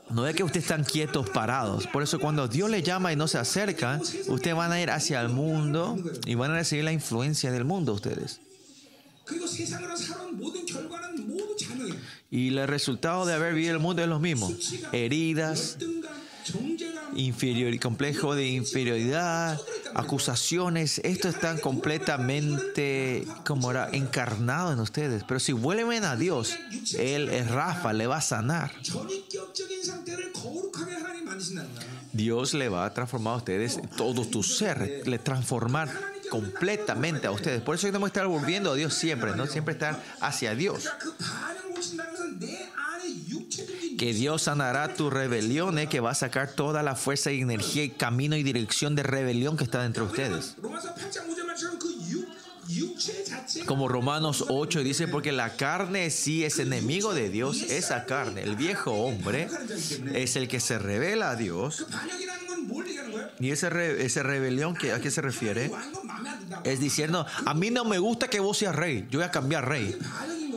No es que ustedes están quietos, parados. Por eso cuando Dios le llama y no se acercan, ustedes van a ir hacia el mundo y van a recibir la influencia del mundo ustedes. Y el resultado de haber vivido el mundo es lo mismo. Heridas, inferior, complejo de inferioridad, acusaciones, esto está completamente como era encarnado en ustedes. Pero si vuelven a Dios, Él es Rafa, le va a sanar. Dios le va a transformar a ustedes todo tu ser, le transformar completamente a ustedes. Por eso tenemos que estar volviendo a Dios siempre, ¿no? Siempre estar hacia Dios que Dios sanará tus rebeliones, que va a sacar toda la fuerza y energía y camino y dirección de rebelión que está dentro de ustedes. Como Romanos 8 dice, porque la carne sí es enemigo de Dios, esa carne, el viejo hombre, es el que se revela a Dios. Y esa, esa rebelión, ¿a qué se refiere? Es diciendo, a mí no me gusta que vos seas rey, yo voy a cambiar rey.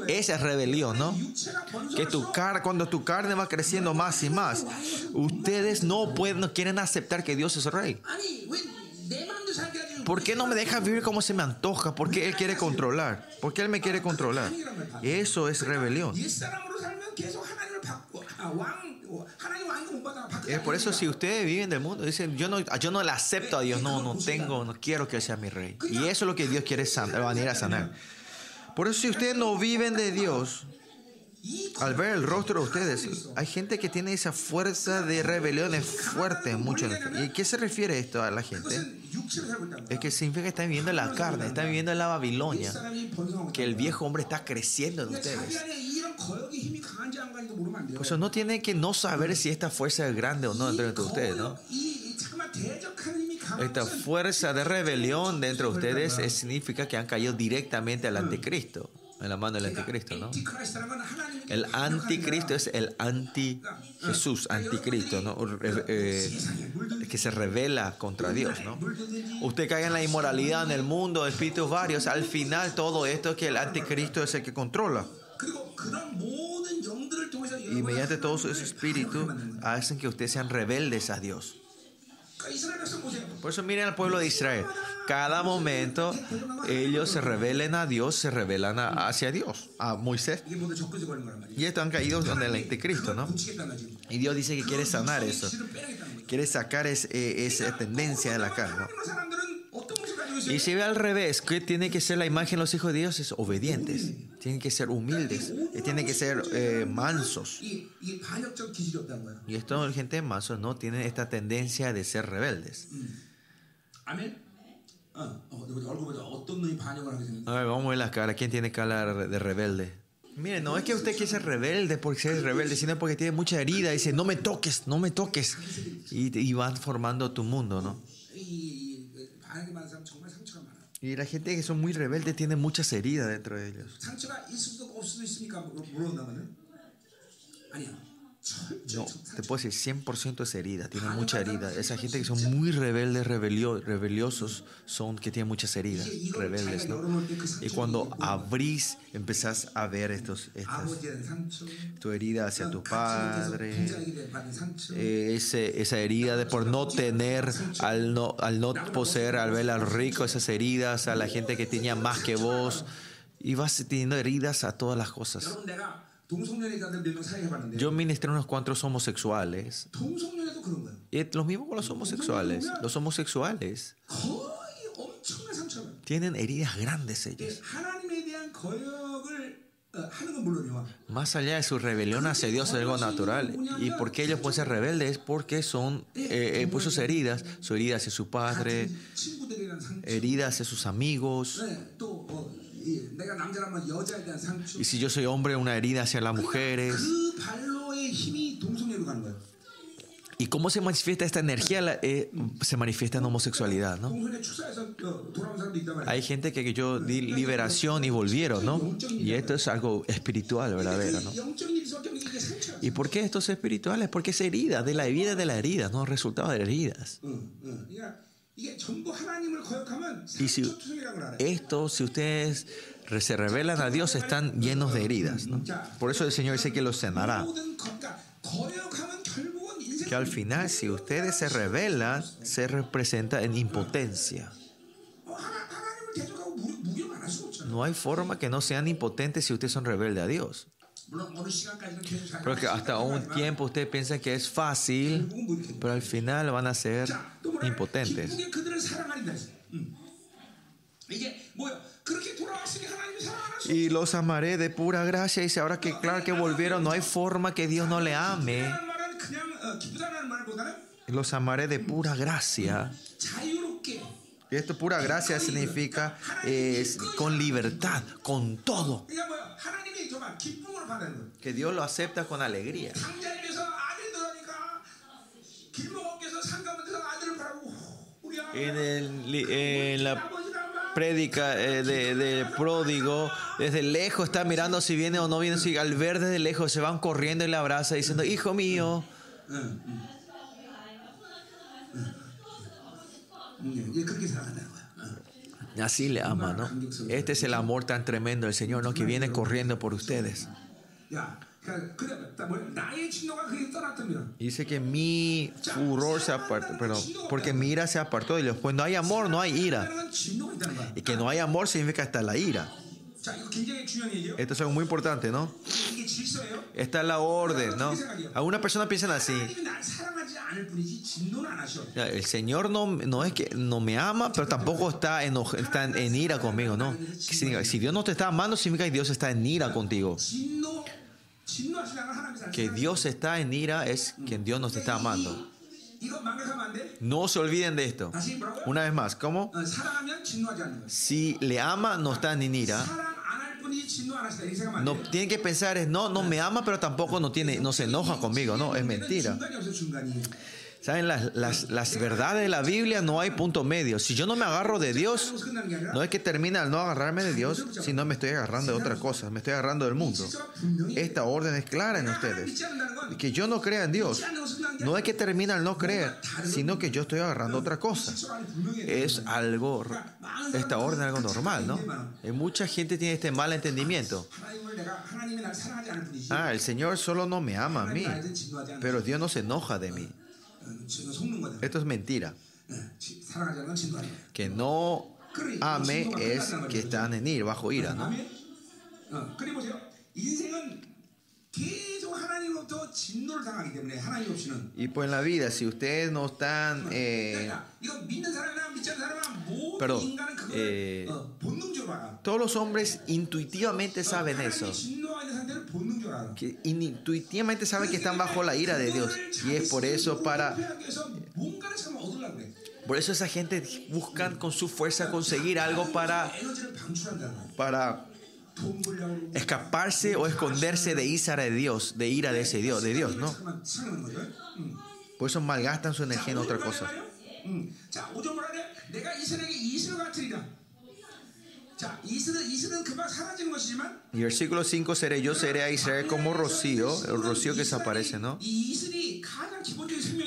Esa es rebelión, ¿no? Que tu cara, cuando tu carne va creciendo más y más, ustedes no pueden, no quieren aceptar que Dios es rey. ¿Por qué no me deja vivir como se me antoja? ¿Por qué Él quiere controlar? ¿Por qué Él me quiere controlar? Eso es rebelión. Es por eso si ustedes viven del mundo, dicen, yo no, yo no le acepto a Dios, no, no tengo, no quiero que sea mi rey. Y eso es lo que Dios quiere sanar, venir a sanar. Por eso si ustedes no viven de Dios, al ver el rostro de ustedes, hay gente que tiene esa fuerza de rebelión fuerte mucho. ¿Y qué se refiere esto a la gente? Es que significa que están viviendo en la carne, están viviendo en la Babilonia, que el viejo hombre está creciendo en ustedes. Por eso no tienen que no saber si esta fuerza es grande o no dentro de ustedes. Esta fuerza de rebelión dentro de ustedes significa que han caído directamente al anticristo en la mano del anticristo, ¿no? El anticristo es el anti Jesús, anticristo, ¿no? Eh, que se revela contra Dios, ¿no? Usted cae en la inmoralidad en el mundo, espíritus varios, al final todo esto es que el anticristo es el que controla. Y mediante todos esos espíritus hacen que ustedes sean rebeldes a Dios. Por eso miren al pueblo de Israel. Cada momento ellos se rebelen a Dios, se rebelan hacia Dios, a Moisés. Y están caídos en el anticristo, ¿no? Y Dios dice que quiere sanar eso. Quiere sacar eh, esa tendencia de la carne. Y si ve al revés, ¿qué tiene que ser la imagen de los hijos de Dios? Es obedientes, tienen que ser humildes, tienen que ser eh, mansos. Y esto, gente mansos, no tienen esta tendencia de ser rebeldes. Amén. A ver, vamos a ver la cara. ¿Quién tiene cara de rebelde? Mire, no es que usted quiera ser rebelde porque ser rebelde, sino porque tiene mucha herida. Dice, no me toques, no me toques. Y, y van formando tu mundo, ¿no? Y la gente que son muy rebeldes tiene muchas heridas dentro de ellos. No, te puedo decir, 100% es herida, tiene mucha herida. Esa gente que son muy rebeldes, rebelio, rebeliosos, son que tienen muchas heridas, rebeldes, ¿no? Y cuando abrís, empezás a ver estos, estas, tu herida hacia tu padre, eh, ese, esa herida de por no tener, al no, al no poseer, al ver al rico, esas heridas, a la gente que tenía más que vos, y vas teniendo heridas a todas las cosas. Yo ministré unos cuantos homosexuales. Y lo mismo con los homosexuales. Los homosexuales tienen heridas grandes ellos. Más allá de su rebelión hacia Dios es algo natural. ¿Y por qué ellos pueden ser rebeldes? Porque son eh, eh, pues sus heridas, su herida hacia su padre, heridas hacia sus amigos. Y si yo soy hombre, una herida hacia las mujeres. ¿Y cómo se manifiesta esta energía? Eh, se manifiesta en homosexualidad, ¿no? Hay gente que yo di liberación y volvieron, ¿no? Y esto es algo espiritual, verdadero, ¿no? ¿Y por qué esto es espiritual? Porque es herida, de la herida de la herida, no resultado de heridas. Y si esto, si ustedes se revelan a Dios, están llenos de heridas. Por eso el Señor dice que los sanará. Que al final, si ustedes se revelan, se representa en impotencia. No hay forma que no sean impotentes si ustedes son rebeldes a Dios. Porque hasta un tiempo ustedes piensan que es fácil, pero al final van a ser impotentes. Y los amaré de pura gracia. Y ahora que claro que volvieron, no hay forma que Dios no le ame. Los amaré de pura gracia. Y esto pura gracia significa con libertad, con todo. Que Dios lo acepta con alegría. En, el, en la prédica eh, de, pródigo, desde lejos está mirando si viene o no viene, si al ver desde lejos se van corriendo y le abraza diciendo, hijo mío. Así le ama, ¿no? Este es el amor tan tremendo del Señor, ¿no? Que viene corriendo por ustedes. Dice que mi furor se apartó, pero porque mi ira se apartó. Y después no hay amor, no hay ira. Y que no hay amor significa hasta la ira. Esto es algo muy importante, ¿no? Esta es la orden, ¿no? Algunas personas piensan así. El Señor no, no es que no me ama, pero tampoco está, en, está en, ira conmigo, ¿no? Si Dios no te está amando, significa que Dios está en ira contigo. Que Dios está en ira es que Dios nos está amando. No se olviden de esto. Una vez más, ¿cómo? Si le ama, no está en ira. No tiene que pensar es no, no me ama, pero tampoco no tiene, no se enoja conmigo, no, es mentira. ¿Saben? Las, las, las, verdades de la Biblia no hay punto medio. Si yo no me agarro de Dios, no es que termina al no agarrarme de Dios, sino me estoy agarrando de otra cosa, me estoy agarrando del mundo. Esta orden es clara en ustedes. Que yo no crea en Dios. No es que termina al no creer, sino que yo estoy agarrando otra cosa. Es algo, esta orden es algo normal, ¿no? Y mucha gente tiene este mal entendimiento. Ah, el Señor solo no me ama a mí, pero Dios no se enoja de mí. Esto es mentira. Que no ame es que están en ir, bajo ira, ¿no? Y pues en la vida, si ustedes no están... Eh, perdón, eh, todos los hombres intuitivamente saben eso. Que intuitivamente saben que están bajo la ira de Dios. Y es por eso para... Por eso esa gente buscan con su fuerza conseguir algo para... Para escaparse o esconderse de ira de Dios, de ira de ese Dios, de Dios, ¿no? Por eso malgastan su energía en otra cosa. Y versículo 5 seré yo seré a Israel como rocío, el rocío que desaparece, ¿no?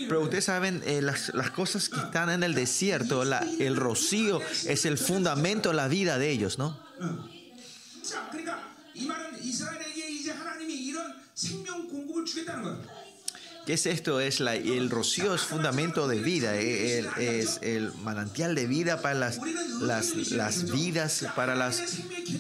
Pero ustedes saben, eh, las, las, cosas que están en el desierto, el rocío es el fundamento de la vida de ellos, ¿no? 자, 그러니까 이 말은 이스라엘에게 이제 하나님이 이런 생명 공급을 주겠다는 거예요. ¿Qué es esto? Es el rocío es fundamento de vida, eh, es el manantial de vida para las, vidas, para las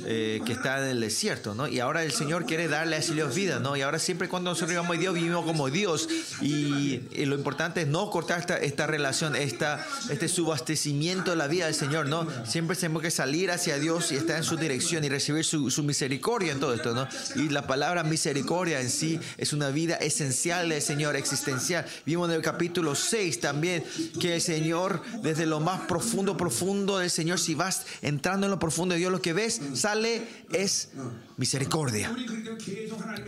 eh, que están en el desierto, ¿no? Y ahora el Señor quiere darle a ellos vida, ¿no? Y ahora siempre cuando nosotros vivimos Dios, vivimos como Dios. Y, lo importante es no cortar esta, esta relación, esta, este subastecimiento de la vida del Señor, ¿no? Siempre tenemos que salir hacia Dios y estar en su dirección y recibir su, su misericordia en todo esto, ¿no? Y la palabra misericordia en sí es una vida esencial del Señor existencial. Vimos en el capítulo 6 también que el Señor, desde lo más profundo, profundo del Señor, si vas entrando en lo profundo de Dios, lo que ves, sale, es misericordia.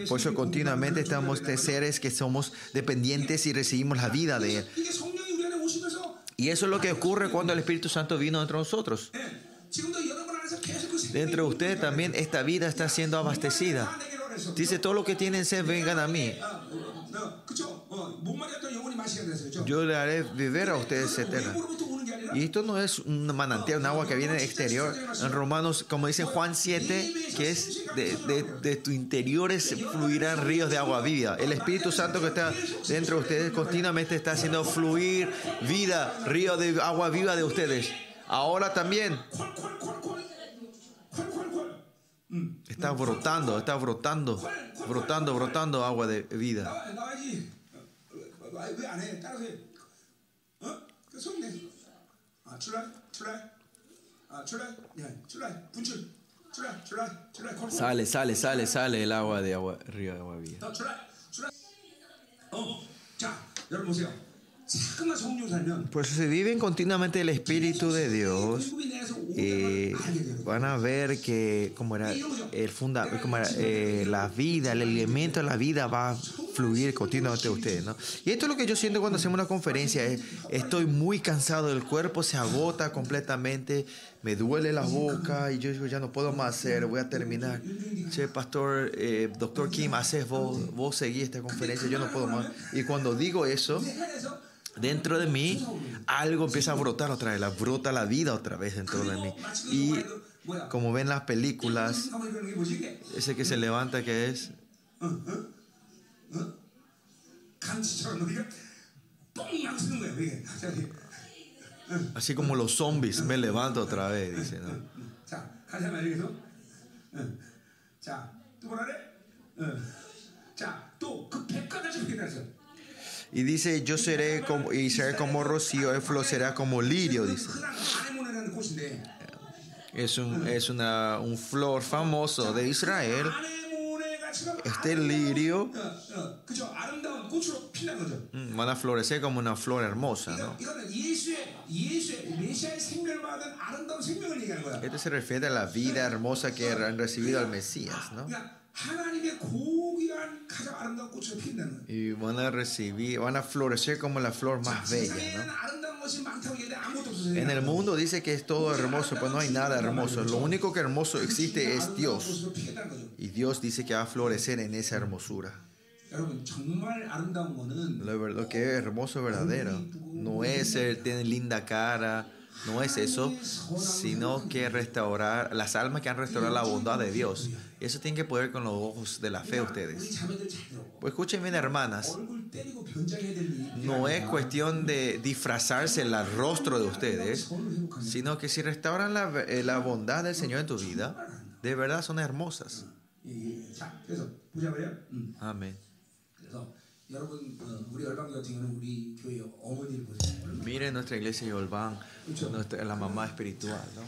Por eso continuamente estamos de seres que somos dependientes y recibimos la vida de Él. Y eso es lo que ocurre cuando el Espíritu Santo vino entre nosotros. Dentro de ustedes también esta vida está siendo abastecida. Dice, todo lo que tienen sed, vengan a mí. Yo le haré beber a ustedes eterna. Y esto no es un manantial, un agua que viene del exterior. En Romanos, como dice Juan 7, que es de, de, de tus interiores fluirán ríos de agua viva. El Espíritu Santo que está dentro de ustedes continuamente está haciendo fluir vida, río de agua viva de ustedes. Ahora también está brotando, está brotando, brotando, brotando agua de vida. Sale, sale, sale, sale el agua de agua, río de agua viva. Pues si viven continuamente el Espíritu de Dios, eh, van a ver que como era el funda, como era, eh, la vida, el elemento de la vida va a fluir continuamente a ustedes. ¿no? Y esto es lo que yo siento cuando hacemos una conferencia. estoy muy cansado, el cuerpo se agota completamente, me duele la boca y yo digo, ya no puedo más hacer, voy a terminar. Che, pastor, eh, doctor Kim, haces vos, vos seguís esta conferencia, yo no puedo más. Y cuando digo eso, dentro de mí algo empieza a brotar otra vez, la brota la vida otra vez dentro de mí. Y como ven las películas, ese que se levanta que es... Así como los zombies, me levanto otra vez, dice. ¿no? Y dice, yo seré como, y seré como rocío, el flor será como lirio, dice. Es un, es una, un flor famoso de Israel. Este lirio mm, van a florecer como una flor hermosa, ¿no? Esto se refiere a la vida hermosa que han recibido al Mesías, ¿no? Y van a recibir, van a florecer como la flor más bella. En el mundo dice que es todo hermoso, pues no hay nada hermoso. Lo único que hermoso existe es Dios. Y Dios dice que va a florecer en esa hermosura. Lo que es hermoso verdadero no es el tener linda cara no es eso, sino que restaurar las almas que han restaurado la bondad de Dios. Eso tiene que poder con los ojos de la fe ustedes. Pues escuchen bien, hermanas. No es cuestión de disfrazarse el rostro de ustedes, sino que si restauran la, eh, la bondad del Señor en tu vida, de verdad son hermosas. Amén. Miren nuestra iglesia nuestra, la mamá espiritual, ¿no?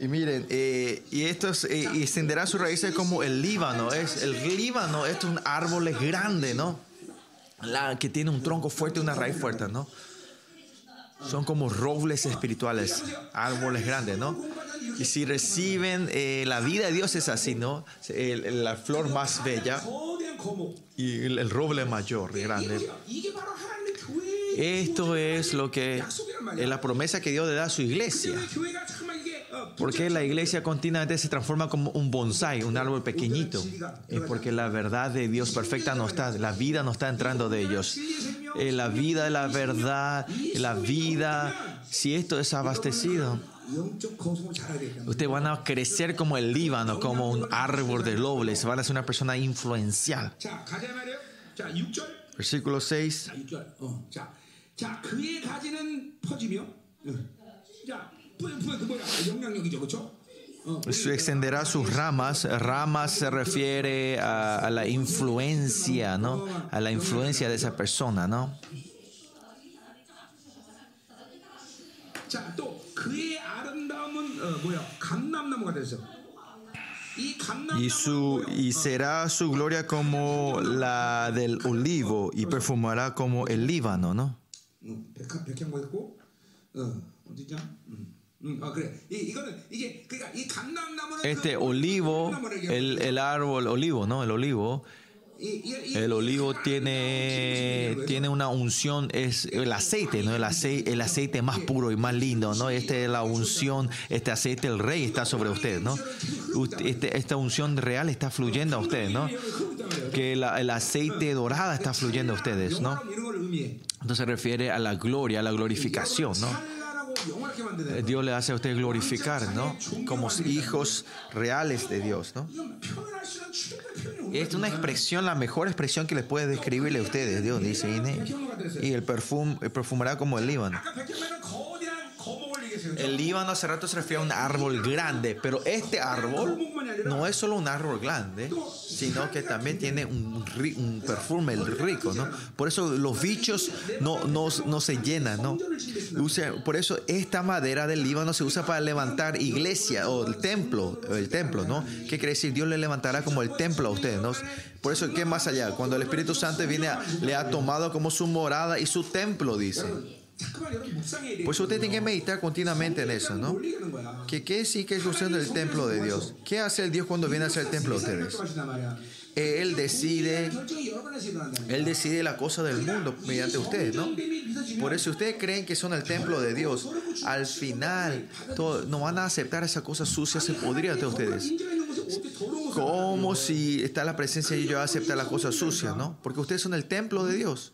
Y miren, eh, y eh, y extenderá sus raíces como el Líbano. Es, el Líbano es un árbol grande, ¿no? Que tiene un tronco fuerte y una raíz fuerte, ¿no? Son como robles espirituales, árboles grandes, ¿no? Y si reciben eh, la vida de Dios es así, ¿no? la flor más bella y el, roble mayor, grande. Esto es lo que es la promesa que Dios le da a su iglesia. Porque la iglesia continuamente se transforma como un bonsai, un árbol pequeñito. Es porque la verdad de Dios perfecta no está, la vida no está entrando de ellos. Eh, la vida de la verdad, la vida, si esto es abastecido, ustedes van a crecer como el Líbano, como un árbol de robles, van a ser una persona influencial. Versículo 6. Extenderá sus ramas. Ramas se refiere a, la influencia, ¿no? A la influencia de esa persona, ¿no? Y, su, y será su gloria como la del olivo y perfumará como el Líbano, ¿no? Este olivo, el, el árbol olivo, ¿no? El olivo. El olivo tiene, tiene una unción, es el aceite, ¿no? El aceite, el aceite más puro y más lindo, ¿no? Este es la unción, este aceite, el rey está sobre usted, ¿no? Este, esta unción real está fluyendo a ustedes, ¿no? Que el aceite dorada está fluyendo a ustedes, ¿no? Entonces se refiere a la gloria, a la glorificación, ¿no? Dios le hace a usted glorificar, ¿no? Como hijos reales de Dios, ¿no? Es una expresión, la mejor expresión que les puede describirle a ustedes, Dios dice, y el perfume perfumará como el Líbano. El Líbano hace rato se refiere a un árbol grande, pero este árbol no es solo un árbol grande, sino que también tiene un, un perfume rico, ¿no? Por eso los bichos no, no, no se llenan, ¿no? por eso esta madera del Líbano se usa para levantar iglesia o el templo, el templo, ¿no? ¿Qué quiere decir? Dios le levantará como el templo a ustedes, ¿no? Por eso, ¿qué más allá? Cuando el Espíritu Santo viene, le ha tomado como su morada y su templo, dice. Pues usted tiene que meditar continuamente en eso, ¿no? ¿Qué, qué sí que es usted del templo de Dios? ¿Qué hace el Dios cuando viene a ser el templo de ustedes? Él decide, Él decide la cosa del mundo mediante ustedes, ¿no? Por eso ustedes creen que son el templo de Dios. Al final, no van a aceptar esa cosa sucia, se podría de ustedes. Como si está la presencia y yo aceptar la cosa sucia, ¿no? Porque ustedes son el templo de Dios.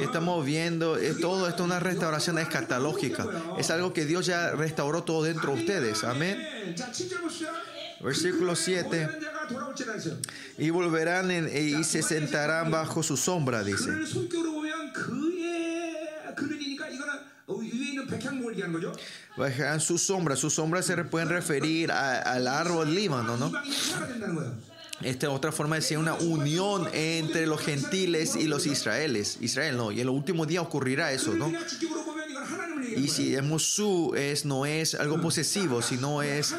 Estamos viendo, eh, todo esto es una restauración escatológica. Es algo que Dios ya restauró todo dentro de ustedes. Amén. Versículo 7. Y volverán y se sentarán bajo su sombra, dice. Bajarán su sombra. Su sombra se pueden referir al árbol Líbano, ¿no? Esta es otra forma de decir una unión entre los gentiles y los israelíes. Israel no, y en los últimos días ocurrirá eso, ¿no? Y si es su es, no es algo posesivo, sino es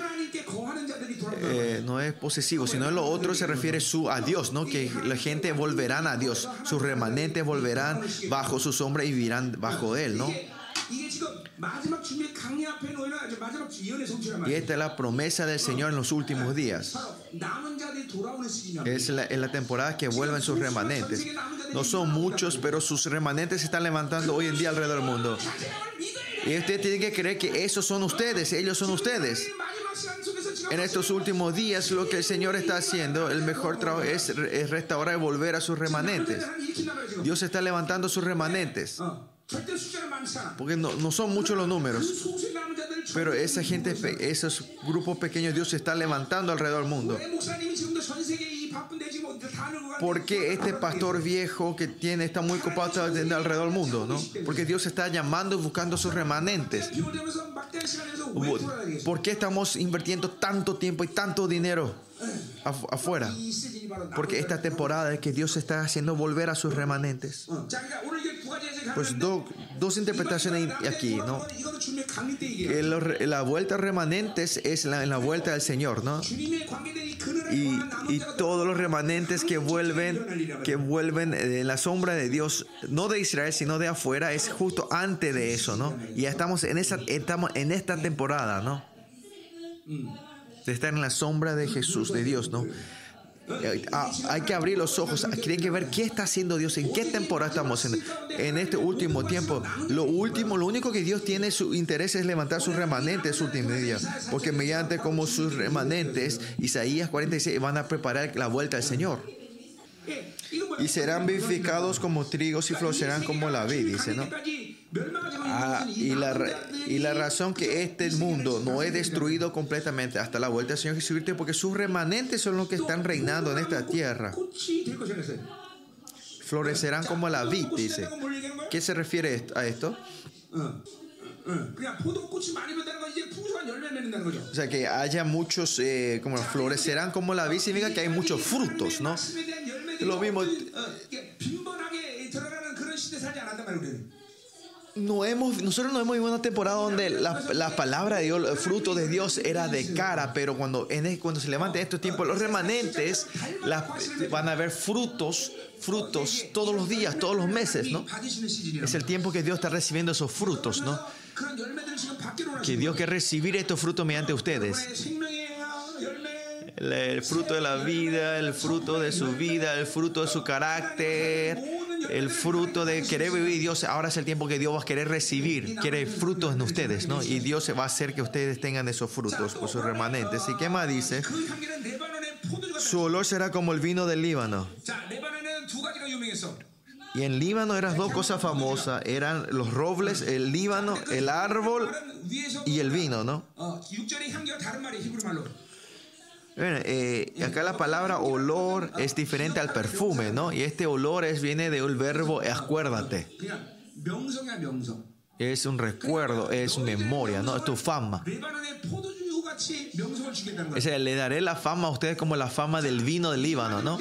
eh, no es posesivo, sino en lo otro se refiere su a Dios, ¿no? Que la gente volverán a Dios, sus remanentes volverán bajo su sombra y vivirán bajo él, ¿no? Y esta es la promesa del Señor en los últimos días. Es la, la temporada que vuelven sus remanentes. No son muchos, pero sus remanentes se están levantando hoy en día alrededor del mundo. Y usted tiene que creer que esos son ustedes, ellos son ustedes. En estos últimos días lo que el Señor está haciendo, el mejor trabajo es, es restaurar y volver a sus remanentes. Dios está levantando sus remanentes. Porque no, no, son muchos los números. Pero esa gente, esos grupos pequeños, Dios se está levantando alrededor del mundo. Porque este pastor viejo que tiene está muy ocupado alrededor del mundo, ¿no? Porque Dios está llamando y buscando sus remanentes. ¿Por qué estamos invirtiendo tanto tiempo y tanto dinero afuera? Porque esta temporada es que Dios está haciendo volver a sus remanentes. Pues dos interpretaciones aquí, ¿no? la vuelta remanentes es la, la vuelta del Señor, ¿no? Y, y, todos los remanentes que vuelven, que vuelven en la sombra de Dios, no de Israel, sino de afuera, es justo antes de eso, ¿no? Y estamos en, esa, estamos en esta temporada, ¿no? De estar en la sombra de Jesús, de Dios, ¿no? Ah, hay que abrir los ojos. Tienen que ver qué está haciendo Dios, en qué temporada estamos en, este último tiempo. Lo último, lo único que Dios tiene su interés es levantar sus remanentes días. Porque mediante como sus remanentes, Isaías 46, van a preparar la vuelta al Señor. Y serán vivificados como trigos y florecerán como la vid, dice, ¿no? Ah, y, la, y la razón que este mundo no es destruido completamente hasta la vuelta del Señor Jesucristo porque sus remanentes son los que están reinando en esta tierra. Florecerán como la vid, dice. ¿Qué se refiere a esto? O sea, que haya muchos, eh, como florecerán como la vid, significa que hay muchos frutos, ¿no? Lo mismo no hemos, nosotros no hemos vivido una temporada donde la, la, palabra de Dios, el fruto de Dios era de cara, pero cuando, en, cuando se levanten estos tiempos, los remanentes van a ver frutos, frutos todos los días, todos los meses, ¿no? Es el tiempo que Dios está recibiendo esos frutos, ¿no? Que Dios quiere recibir estos frutos mediante ustedes. el fruto de la vida, el fruto de su vida, el fruto de su carácter el fruto de querer vivir Dios, ahora es el tiempo que Dios va a querer recibir, quiere frutos en ustedes, ¿no? Y Dios va a hacer que ustedes tengan esos frutos por sus remanentes. ¿Y qué más dice? Su olor será como el vino del Líbano. Y en Líbano eran dos cosas famosas, eran los robles, el Líbano, el árbol y el vino, ¿no? Eh, acá la palabra olor es diferente al perfume, ¿no? Y este olor es, viene del verbo acuérdate. Es un recuerdo, es memoria, ¿no? Es tu fama. Le daré la fama a ustedes como la fama del vino del Líbano, ¿no?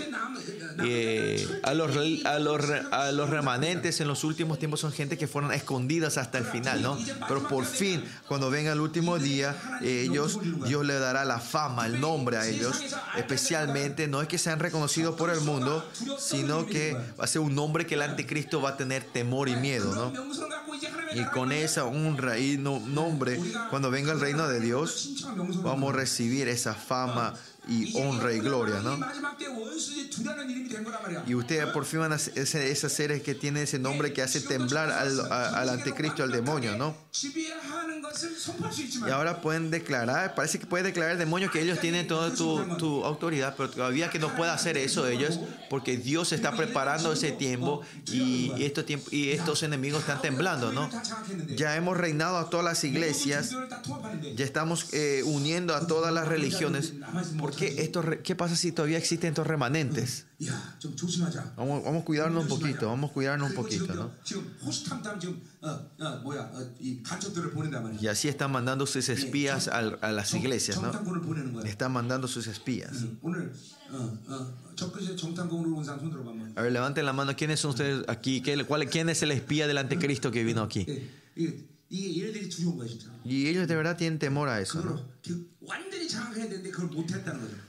Eh, a, los, a, los, a los remanentes en los últimos tiempos son gente que fueron escondidas hasta el final, ¿no? Pero por fin, cuando venga el último día, ellos, Dios le dará la fama, el nombre a ellos, especialmente, no es que sean reconocidos por el mundo, sino que va a ser un nombre que el anticristo va a tener temor y miedo, ¿no? Y con esa honra y nombre, cuando venga el reino de Dios, vamos a recibir esa fama y honra y gloria, ¿no? Y ustedes por fin van a ser esas seres que tienen ese nombre que hace temblar al, al anticristo, al demonio, ¿no? Y ahora pueden declarar, parece que puede declarar el demonio que ellos tienen toda tu, tu, autoridad, pero todavía que no pueda hacer eso ellos, porque Dios está preparando ese tiempo y, estos, y estos enemigos están temblando, ¿no? Ya hemos reinado a todas las iglesias, ya estamos eh, uniendo a todas las religiones. ¿Por qué, esto, qué pasa si todavía existen estos remanentes? Vamos, vamos a cuidarnos un poquito, vamos a cuidarnos un poquito, ¿no? Y así están mandando sus espías a, a las iglesias, ¿no? Están mandando sus espías. A ver, levanten la mano. ¿Quiénes son ustedes aquí? ¿Quién es el espía del anticristo que vino aquí? Y ellos de verdad tienen temor a eso, ¿no?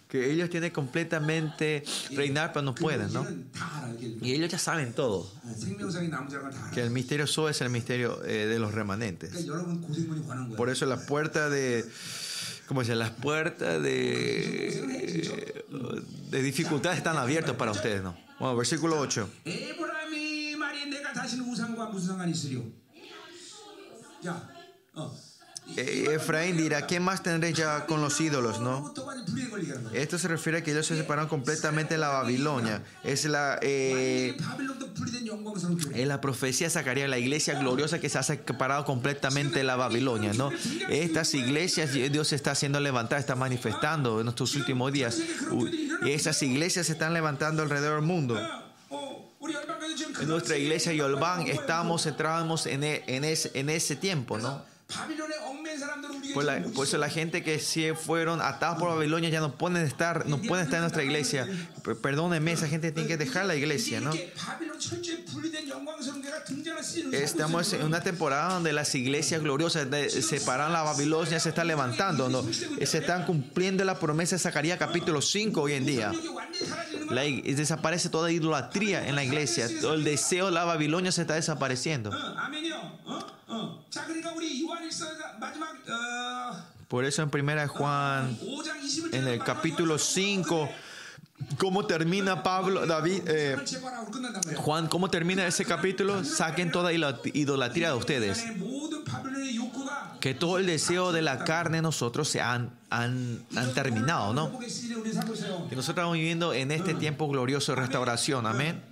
Que ellos tienen completamente reinar, pero no pueden, ¿no? Y ellos ya saben todo. Que el misterio Zoe es el misterio eh, de los remanentes. Por eso la puerta de. ¿Cómo se Las puertas de, de dificultad están abiertas para ustedes, ¿no? Bueno, versículo 8. Eh, Efraín dirá, ¿qué más tendré ya con los ídolos? ¿no? Esto se refiere a que ellos se separaron completamente de la Babilonia. Es la, eh, es la profecía de Zacarías, la iglesia gloriosa que se ha separado completamente de la Babilonia. ¿no? Estas iglesias Dios está haciendo levantar, está manifestando en estos últimos días. Y esas iglesias se están levantando alrededor del mundo. En nuestra iglesia Yolban estamos centrados en, e, en, ese, en ese tiempo, ¿no? Por, por, eso la gente que sí fueron atados por Babilonia ya no pueden estar, no pueden estar en nuestra iglesia. Perdónenme, esa gente tiene que dejar la iglesia, ¿no? Estamos en una temporada donde las iglesias gloriosas separan la Babilonia se están levantando, ¿no? Se están cumpliendo la promesa de Zacarías capítulo 5 hoy en día. desaparece toda idolatría en la iglesia. Todo el deseo de la Babilonia se está desapareciendo. Por eso en primera Juan, en el capítulo 5, ¿Cómo termina Pablo, David, eh, Juan, cómo termina ese capítulo? Saquen toda idolatría de ustedes. Que todo el deseo de la carne nosotros se han, han, han terminado, ¿no? Que nosotros estamos viviendo en este tiempo glorioso de restauración, amén.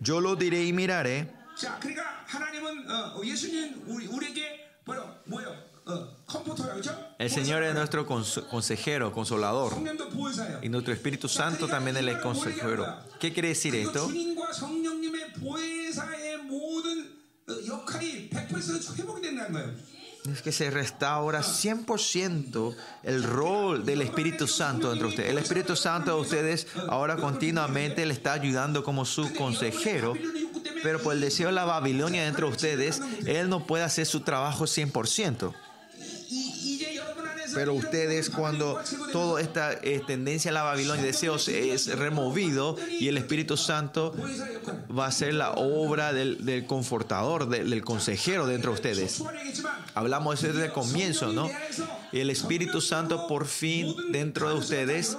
Yo lo diré y miraré. El Señor es nuestro consejero, consolador. Y nuestro Espíritu Santo también es el consejero. ¿Qué quiere decir esto? Es que se restaura 100% el rol del Espíritu Santo dentro de ustedes. El Espíritu Santo de ustedes ahora continuamente le está ayudando como su consejero, pero por el deseo de la Babilonia dentro de ustedes, Él no puede hacer su trabajo 100%. Pero ustedes cuando toda esta eh, tendencia a la Babilonia, deseos es removido y el Espíritu Santo va a ser la obra del, confortador, del, consejero dentro de ustedes. Hablamos de eso desde el comienzo, ¿no? Y el Espíritu Santo por fin dentro de ustedes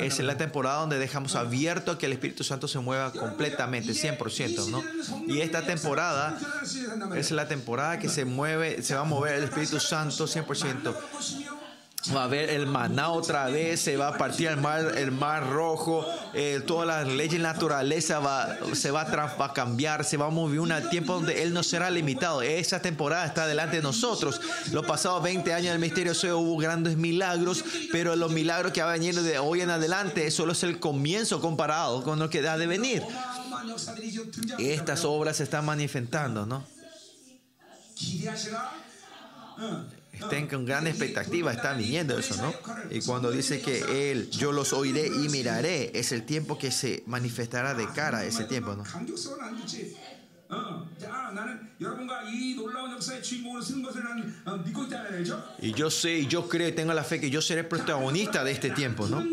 es la temporada donde dejamos abierto que el Espíritu Santo se mueva completamente, 100%, ¿no? Y esta temporada es la temporada que se mueve, se va a mover el Espíritu Santo 100%. Va a haber el maná otra vez, se va a partir el mar, el mar rojo, eh, todas las leyes de naturaleza va, se va a, cambiar, se va a mover un tiempo donde Él no será limitado. Esa temporada está delante de nosotros. Los pasados 20 años del misterio se hubo grandes milagros, pero los milagros que van a venir de hoy en adelante solo es el comienzo comparado con lo que da de venir. Estas obras se están manifestando, ¿no? Estén con gran expectativa, están viniendo eso, ¿no? Y cuando dice que Él, yo los oiré y miraré, es el tiempo que se manifestará de cara a ese tiempo, ¿no? Y yo sé, yo creo, tengo la fe que yo seré protagonista de este tiempo, ¿no?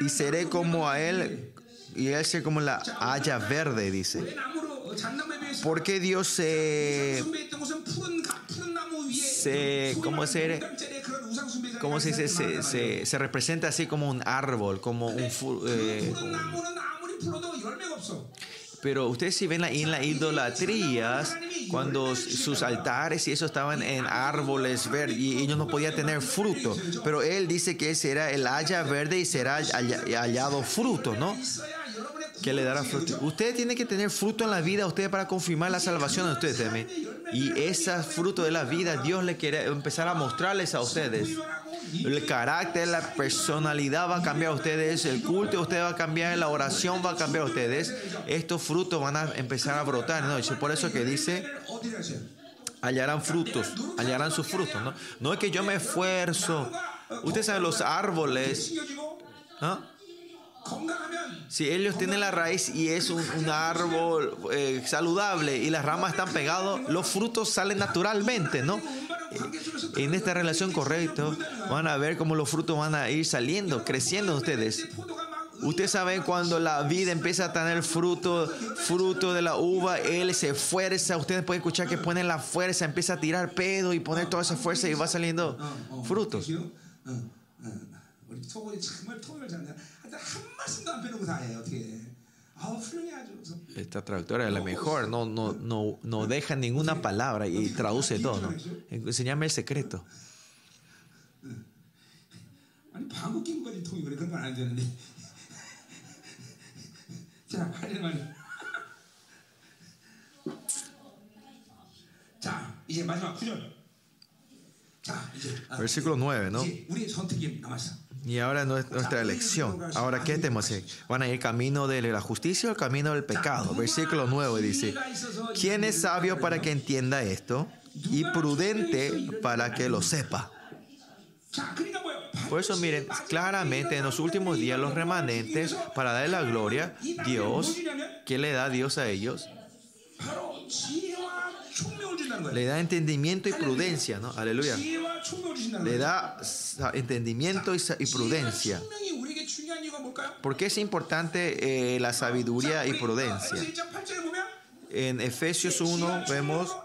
Y seré como a Él, y Él será como la haya verde, dice. ¿Por qué Dios se se, ¿cómo se, cómo se, se, se, representa así como un árbol, como un... Eh, pero ustedes si ven en las idolatrías, cuando sus altares y eso estaban en árboles verdes y ellos no podían tener fruto. Pero él dice que será el haya verde y será hallado fruto, ¿no? Que le dará fruto. Usted tiene que tener fruto en la vida, usted para confirmar la salvación de ustedes también. Y ese fruto de la vida, Dios le quiere empezar a mostrarles a ustedes. El carácter, la personalidad va a cambiar a ustedes, el culto de ustedes va a cambiar, la oración va a cambiar a ustedes. Estos frutos van a empezar a brotar. ¿no? Por eso que dice, hallarán frutos, hallarán sus frutos. ¿no? no es que yo me esfuerzo. Ustedes saben, los árboles. ¿no? Si ellos tienen la raíz y es un, árbol eh, saludable y las ramas están pegadas, los frutos salen naturalmente, ¿no? Eh, en esta relación correcta van a ver cómo los frutos van a ir saliendo, creciendo ustedes. Usted sabe cuando la vida empieza a tener fruto, fruto de la uva, él se esfuerza. Ustedes pueden escuchar que pone la fuerza, empieza a tirar pedo y poner toda esa fuerza y va saliendo frutos. Esta traductora es la mejor, no, no, no, no deja ninguna palabra y traduce todo. ¿no? Enséñame el secreto. Versículo 9, ¿no? Y ahora nuestra elección. Ahora, ¿qué tenemos? ¿Van a ir camino de la justicia o el camino del pecado? Versículo 9 dice, ¿quién es sabio para que entienda esto? Y prudente para que lo sepa. Por eso miren, claramente en los últimos días los remanentes, para darle la gloria, Dios, ¿qué le da Dios a ellos? Le da entendimiento y prudencia, ¿no? Aleluya. Le da entendimiento y prudencia. ¿Por qué es importante eh, la sabiduría y prudencia? En Efesios 1 vemos,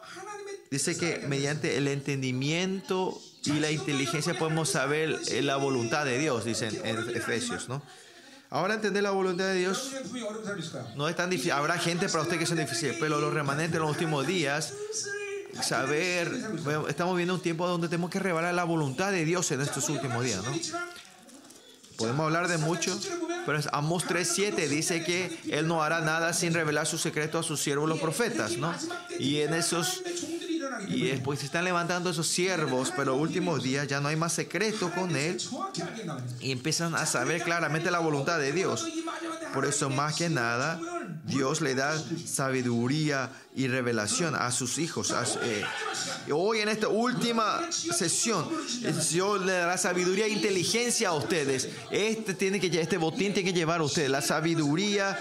dice que mediante el entendimiento y la inteligencia podemos saber la voluntad de Dios, dicen en Efesios, ¿no? Ahora entender la voluntad de Dios no es tan difícil. Habrá gente para usted que sea difícil, pero los remanentes en los últimos días saber, estamos viendo un tiempo donde tenemos que revelar la voluntad de Dios en estos últimos días, ¿no? Podemos hablar de mucho, pero Amos 3.7 dice que Él no hará nada sin revelar su secreto a sus siervos los profetas, ¿no? Y en esos y después se están levantando esos siervos, pero últimos días ya no hay más secreto con él y empiezan a saber claramente la voluntad de Dios. Por eso más que nada Dios le da sabiduría y revelación a sus hijos. Eh, hoy en esta última sesión, Dios le dará sabiduría e inteligencia a ustedes. Este, tiene que, este botín tiene que llevar a ustedes la sabiduría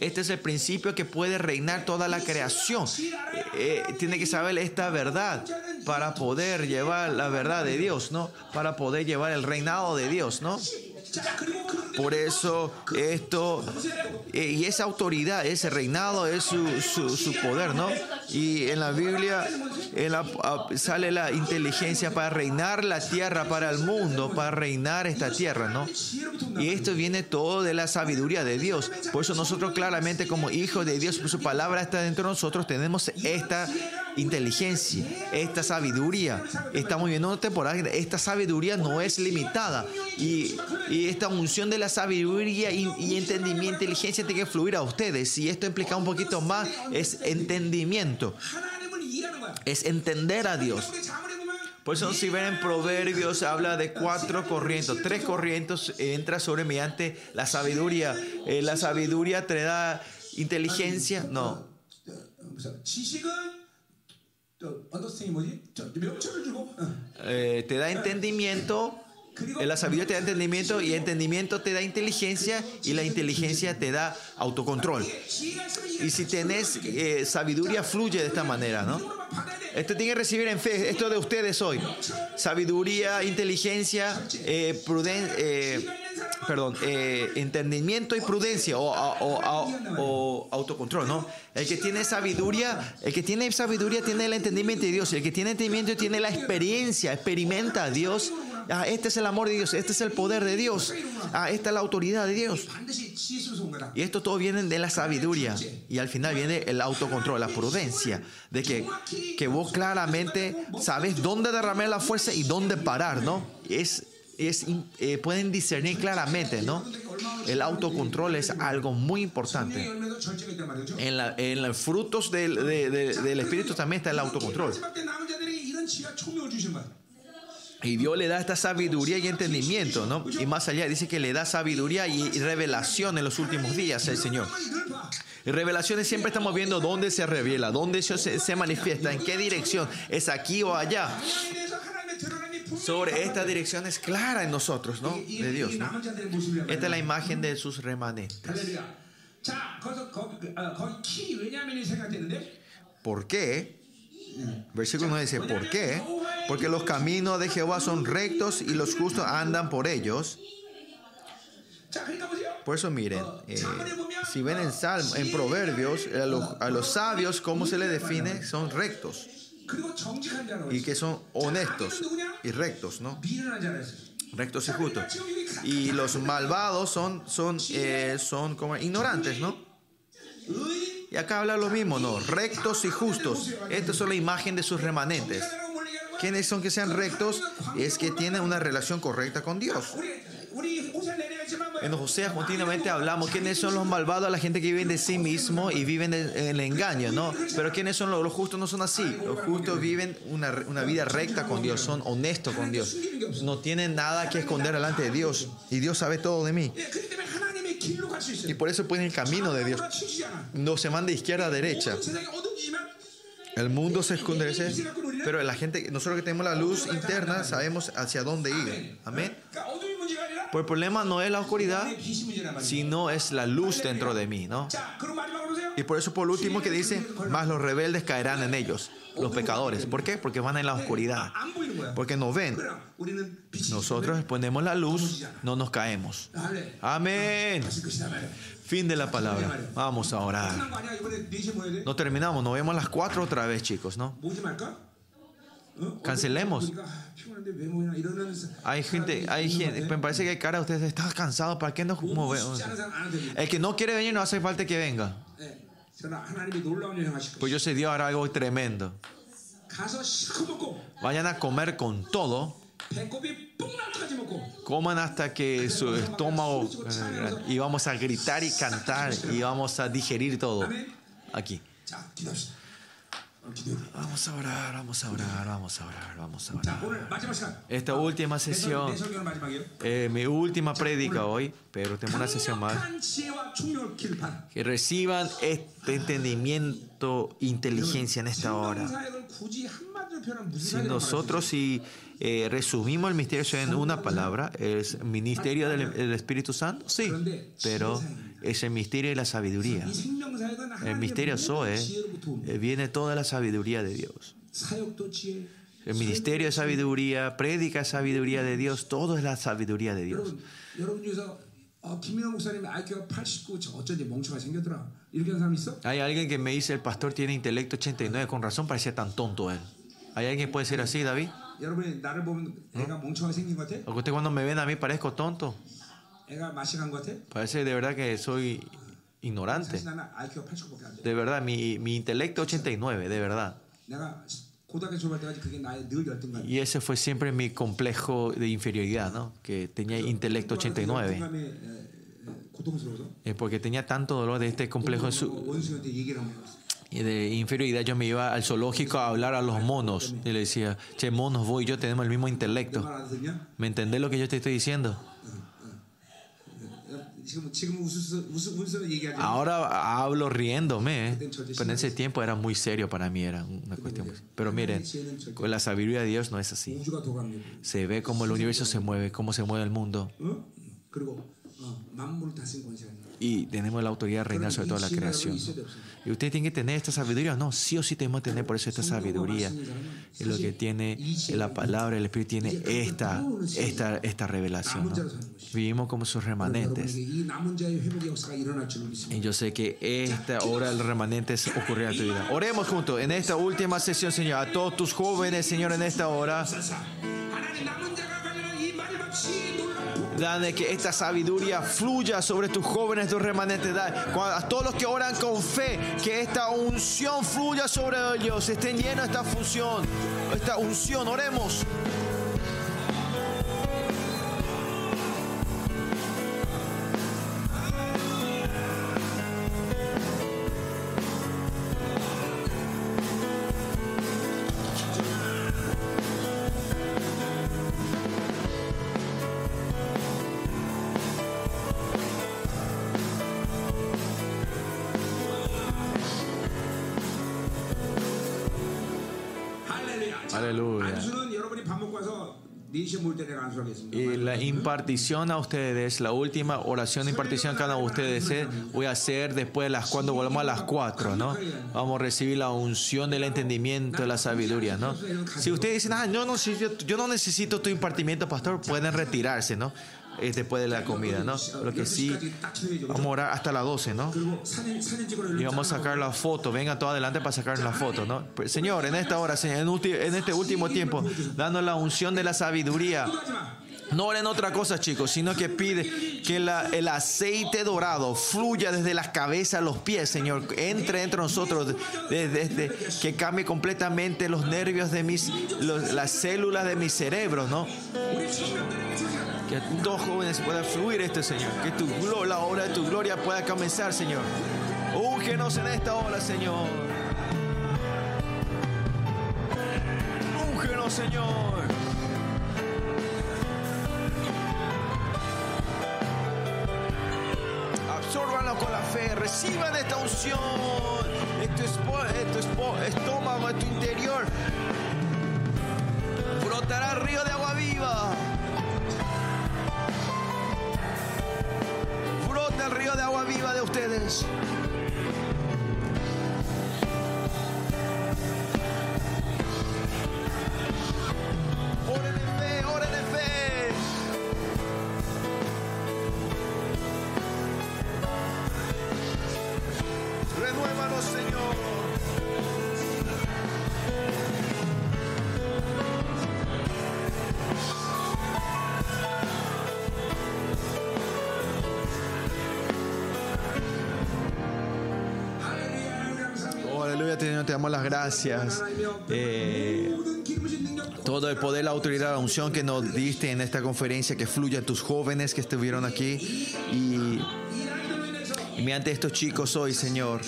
Este es el principio que puede reinar toda la creación. Eh, tiene que saber esta verdad para poder llevar la verdad de Dios, ¿no? Para poder llevar el reinado de Dios, ¿no? Por eso esto eh, y esa autoridad, ese reinado es su, su, poder, ¿no? Y en la Biblia en la, ah, sale la inteligencia para reinar la tierra, para el mundo, para reinar esta tierra, ¿no? Y esto viene todo de la sabiduría de Dios. Por eso nosotros claramente como hijos de Dios, su palabra está dentro de nosotros, tenemos esta inteligencia, esta sabiduría. Estamos viviendo una temporada, esta sabiduría no es limitada. Y, y esta unción de la sabiduría y, y, entendimiento, inteligencia tiene que fluir a ustedes. Y esto implica un poquito más, es entendimiento. Es entender a Dios. Por eso si ven en Proverbios habla de cuatro corrientes, tres corrientes entra sobre mediante la sabiduría. Eh, la sabiduría te da inteligencia, no. Eh, te da entendimiento, la sabiduría te da entendimiento y entendimiento te da inteligencia y la inteligencia te da autocontrol. Y si tenés eh, sabiduría fluye de esta manera, ¿no? Esto tiene que recibir en fe, esto de ustedes hoy. Sabiduría, inteligencia, eh, prudencia. Eh, perdón, eh, entendimiento y prudencia o, autocontrol, ¿no? El que tiene sabiduría, el que tiene sabiduría tiene el entendimiento de Dios, el que tiene entendimiento tiene la experiencia, experimenta a Dios. Ah, este es el amor de Dios, este es el poder de Dios, ah, esta es la autoridad de Dios. Y esto todo viene de la sabiduría y al final viene el autocontrol, la prudencia, de que, que vos claramente sabes dónde derramar la fuerza y dónde parar, ¿no? Es es, eh, pueden discernir claramente, ¿no? El autocontrol es algo muy importante. En, los frutos del, del Espíritu también está el autocontrol. Y Dios le da esta sabiduría y entendimiento, ¿no? Y más allá dice que le da sabiduría y revelación en los últimos días el Señor. Y revelaciones siempre estamos viendo dónde se revela, dónde se, se manifiesta, en qué dirección, es aquí o allá sobre esta dirección es clara en nosotros, ¿no? De Dios. Esta es la imagen de sus remanentes. ¿Por qué? Versículo 9 dice, ¿por qué? Porque los caminos de Jehová son rectos y los justos andan por ellos. Por eso miren, eh, si ven en Salmo, en Proverbios, a los, sabios, ¿cómo se les define? Son rectos y que son honestos y rectos, ¿no? Rectos y justos. Y los malvados son, son, eh, son como ignorantes, ¿no? Y acá habla lo mismo, ¿no? Rectos y justos. Estas son la imagen de sus remanentes. ¿Quiénes son que sean rectos? Es que tienen una relación correcta con Dios. En José continuamente hablamos quiénes son los malvados, la gente que vive de sí mismo y viven en el engaño, ¿no? Pero quiénes son los, justos no son así. Los justos viven una, una, vida recta con Dios, son honestos con Dios. No tienen nada que esconder delante de Dios. Y Dios sabe todo de mí. Y por eso pueden el camino de Dios. No se van de izquierda a derecha. El mundo se esconde, pero la gente, nosotros que tenemos la luz interna, sabemos hacia dónde ir. Amén. Pues el problema no es la oscuridad, sino es la luz dentro de mí, ¿no? Y por eso por último que dice, más los rebeldes caerán en ellos, los pecadores. ¿Por qué? Porque van en la oscuridad. Porque no ven. Nosotros ponemos la luz, no nos caemos. Amén. Fin de la palabra. Vamos a orar. No terminamos, nos vemos a las cuatro otra vez, chicos, ¿no? Cancelemos. Hay gente, hay gente, me parece que hay cara, ustedes están cansados, ¿para qué nos movemos? El que no quiere venir no hace falta que venga. Pues yo sé Dios hará algo tremendo. Vayan a comer con todo. Coman hasta que su estómago y vamos a gritar y cantar y vamos a digerir todo aquí. Vamos a orar, vamos a orar, vamos a orar, vamos a orar. Esta última sesión, eh, mi última prédica hoy, pero tengo una sesión más. Que reciban este entendimiento, inteligencia en esta hora. Si nosotros si eh, resumimos el misterio en una palabra, es ministerio del Espíritu Santo, sí, pero es el misterio de la sabiduría. El misterio Zoe eh, viene toda la sabiduría de Dios. El ministerio de sabiduría, predica sabiduría de Dios, todo es la sabiduría de Dios. Hay alguien que me dice el pastor tiene intelecto 89, con razón parecía tan tonto él. ¿Hay alguien que puede ser así, David? ¿O usted cuando me ven a mí parezco tonto? Parece de verdad que soy ignorante. De verdad, mi, mi intelecto 89, de verdad. Y ese fue siempre mi complejo de inferioridad, ¿no? Que tenía intelecto 89. porque tenía tanto dolor de este complejo de inferioridad. Yo me iba al zoológico a hablar a los monos. Y le decía, che, monos, vos y yo tenemos el mismo intelecto. ¿Me entendés lo que yo te estoy diciendo? Ahora hablo riéndome, pero en ese tiempo era muy serio para mí, era una cuestión. Pero miren, con la sabiduría de Dios no es así. Se ve cómo el universo se mueve, cómo se mueve el mundo. Y tenemos la autoridad de reinar sobre toda la creación. Y usted tiene que tener esta sabiduría. No, sí o sí tenemos que tener por eso esta sabiduría. Es lo que tiene la palabra, el Espíritu tiene esta, esta, esta revelación. Vivimos como sus remanentes. Y yo sé que esta hora de remanentes ocurrirá en tu vida. Oremos juntos en esta última sesión, Señor. A todos tus jóvenes, Señor, en esta hora. Dale que esta sabiduría fluya sobre tus jóvenes, tus remanentes. a todos los que oran con fe, que esta unción fluya sobre ellos. Estén llenos de esta función, esta unción. Oremos. Y la impartición a ustedes, la última oración de impartición cada uno de ustedes eh, voy a hacer después de las cuando volvamos a las cuatro, ¿no? Vamos a recibir la unción del entendimiento, de la sabiduría, ¿no? Si ustedes dicen, ah, yo no, yo no necesito tu impartimiento, pastor, pueden retirarse, ¿no? Es después de la comida, ¿no? Lo que sí, vamos a orar hasta las 12, ¿no? Y vamos a sacar la foto, venga todo adelante para sacar la foto, ¿no? Pues, Señor, en esta hora, en este último tiempo, dando la unción de la sabiduría. No oren otra cosa, chicos, sino que pide que el aceite dorado fluya desde las cabezas a los pies, Señor. Entre entre nosotros, que cambie completamente los nervios de mis, las células de mi cerebro, ¿no? Que dos jóvenes puedan fluir este Señor. Que tu, la obra de tu gloria pueda comenzar, Señor. Úngenos en esta hora, Señor. Úngenos, Señor. Absórbanlo con la fe. Reciban esta unción en tu, estómago, en tu interior. Brotará río de agua viva. el río de agua viva de ustedes. Las gracias. Eh, todo el poder, la autoridad, la unción que nos diste en esta conferencia, que fluya a tus jóvenes que estuvieron aquí. Y mediante estos chicos hoy, Señor,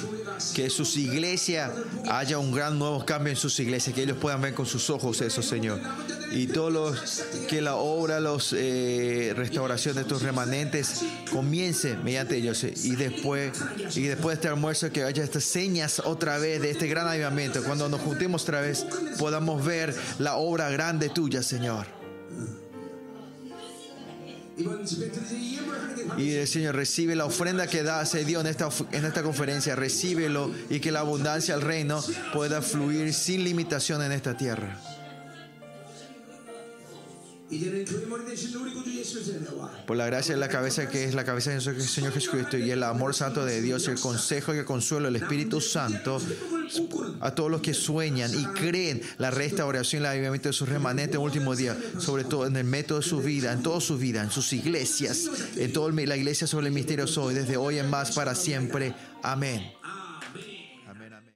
que sus iglesias haya un gran nuevo cambio en sus iglesias, que ellos puedan ver con sus ojos eso, Señor. Y todos los que la obra, los eh, restauración de estos remanentes comience mediante ellos. Y después, y después de este almuerzo que haya estas señas otra vez de este gran avivamiento. Cuando nos juntemos otra vez, podamos ver la obra grande tuya, Señor. Y el Señor recibe la ofrenda que da, se dio en esta, en esta conferencia, recíbelo y que la abundancia del reino pueda fluir sin limitación en esta tierra. Por la gracia de la cabeza que es la cabeza del Señor Jesucristo y el amor santo de Dios, el consejo y el consuelo del Espíritu Santo a todos los que sueñan y creen la restauración y el avivamiento de sus remanentes en el último día, sobre todo en el método de su vida, en toda su vida, en sus iglesias, en toda la iglesia sobre el misterio hoy, desde hoy en más para siempre. Amén.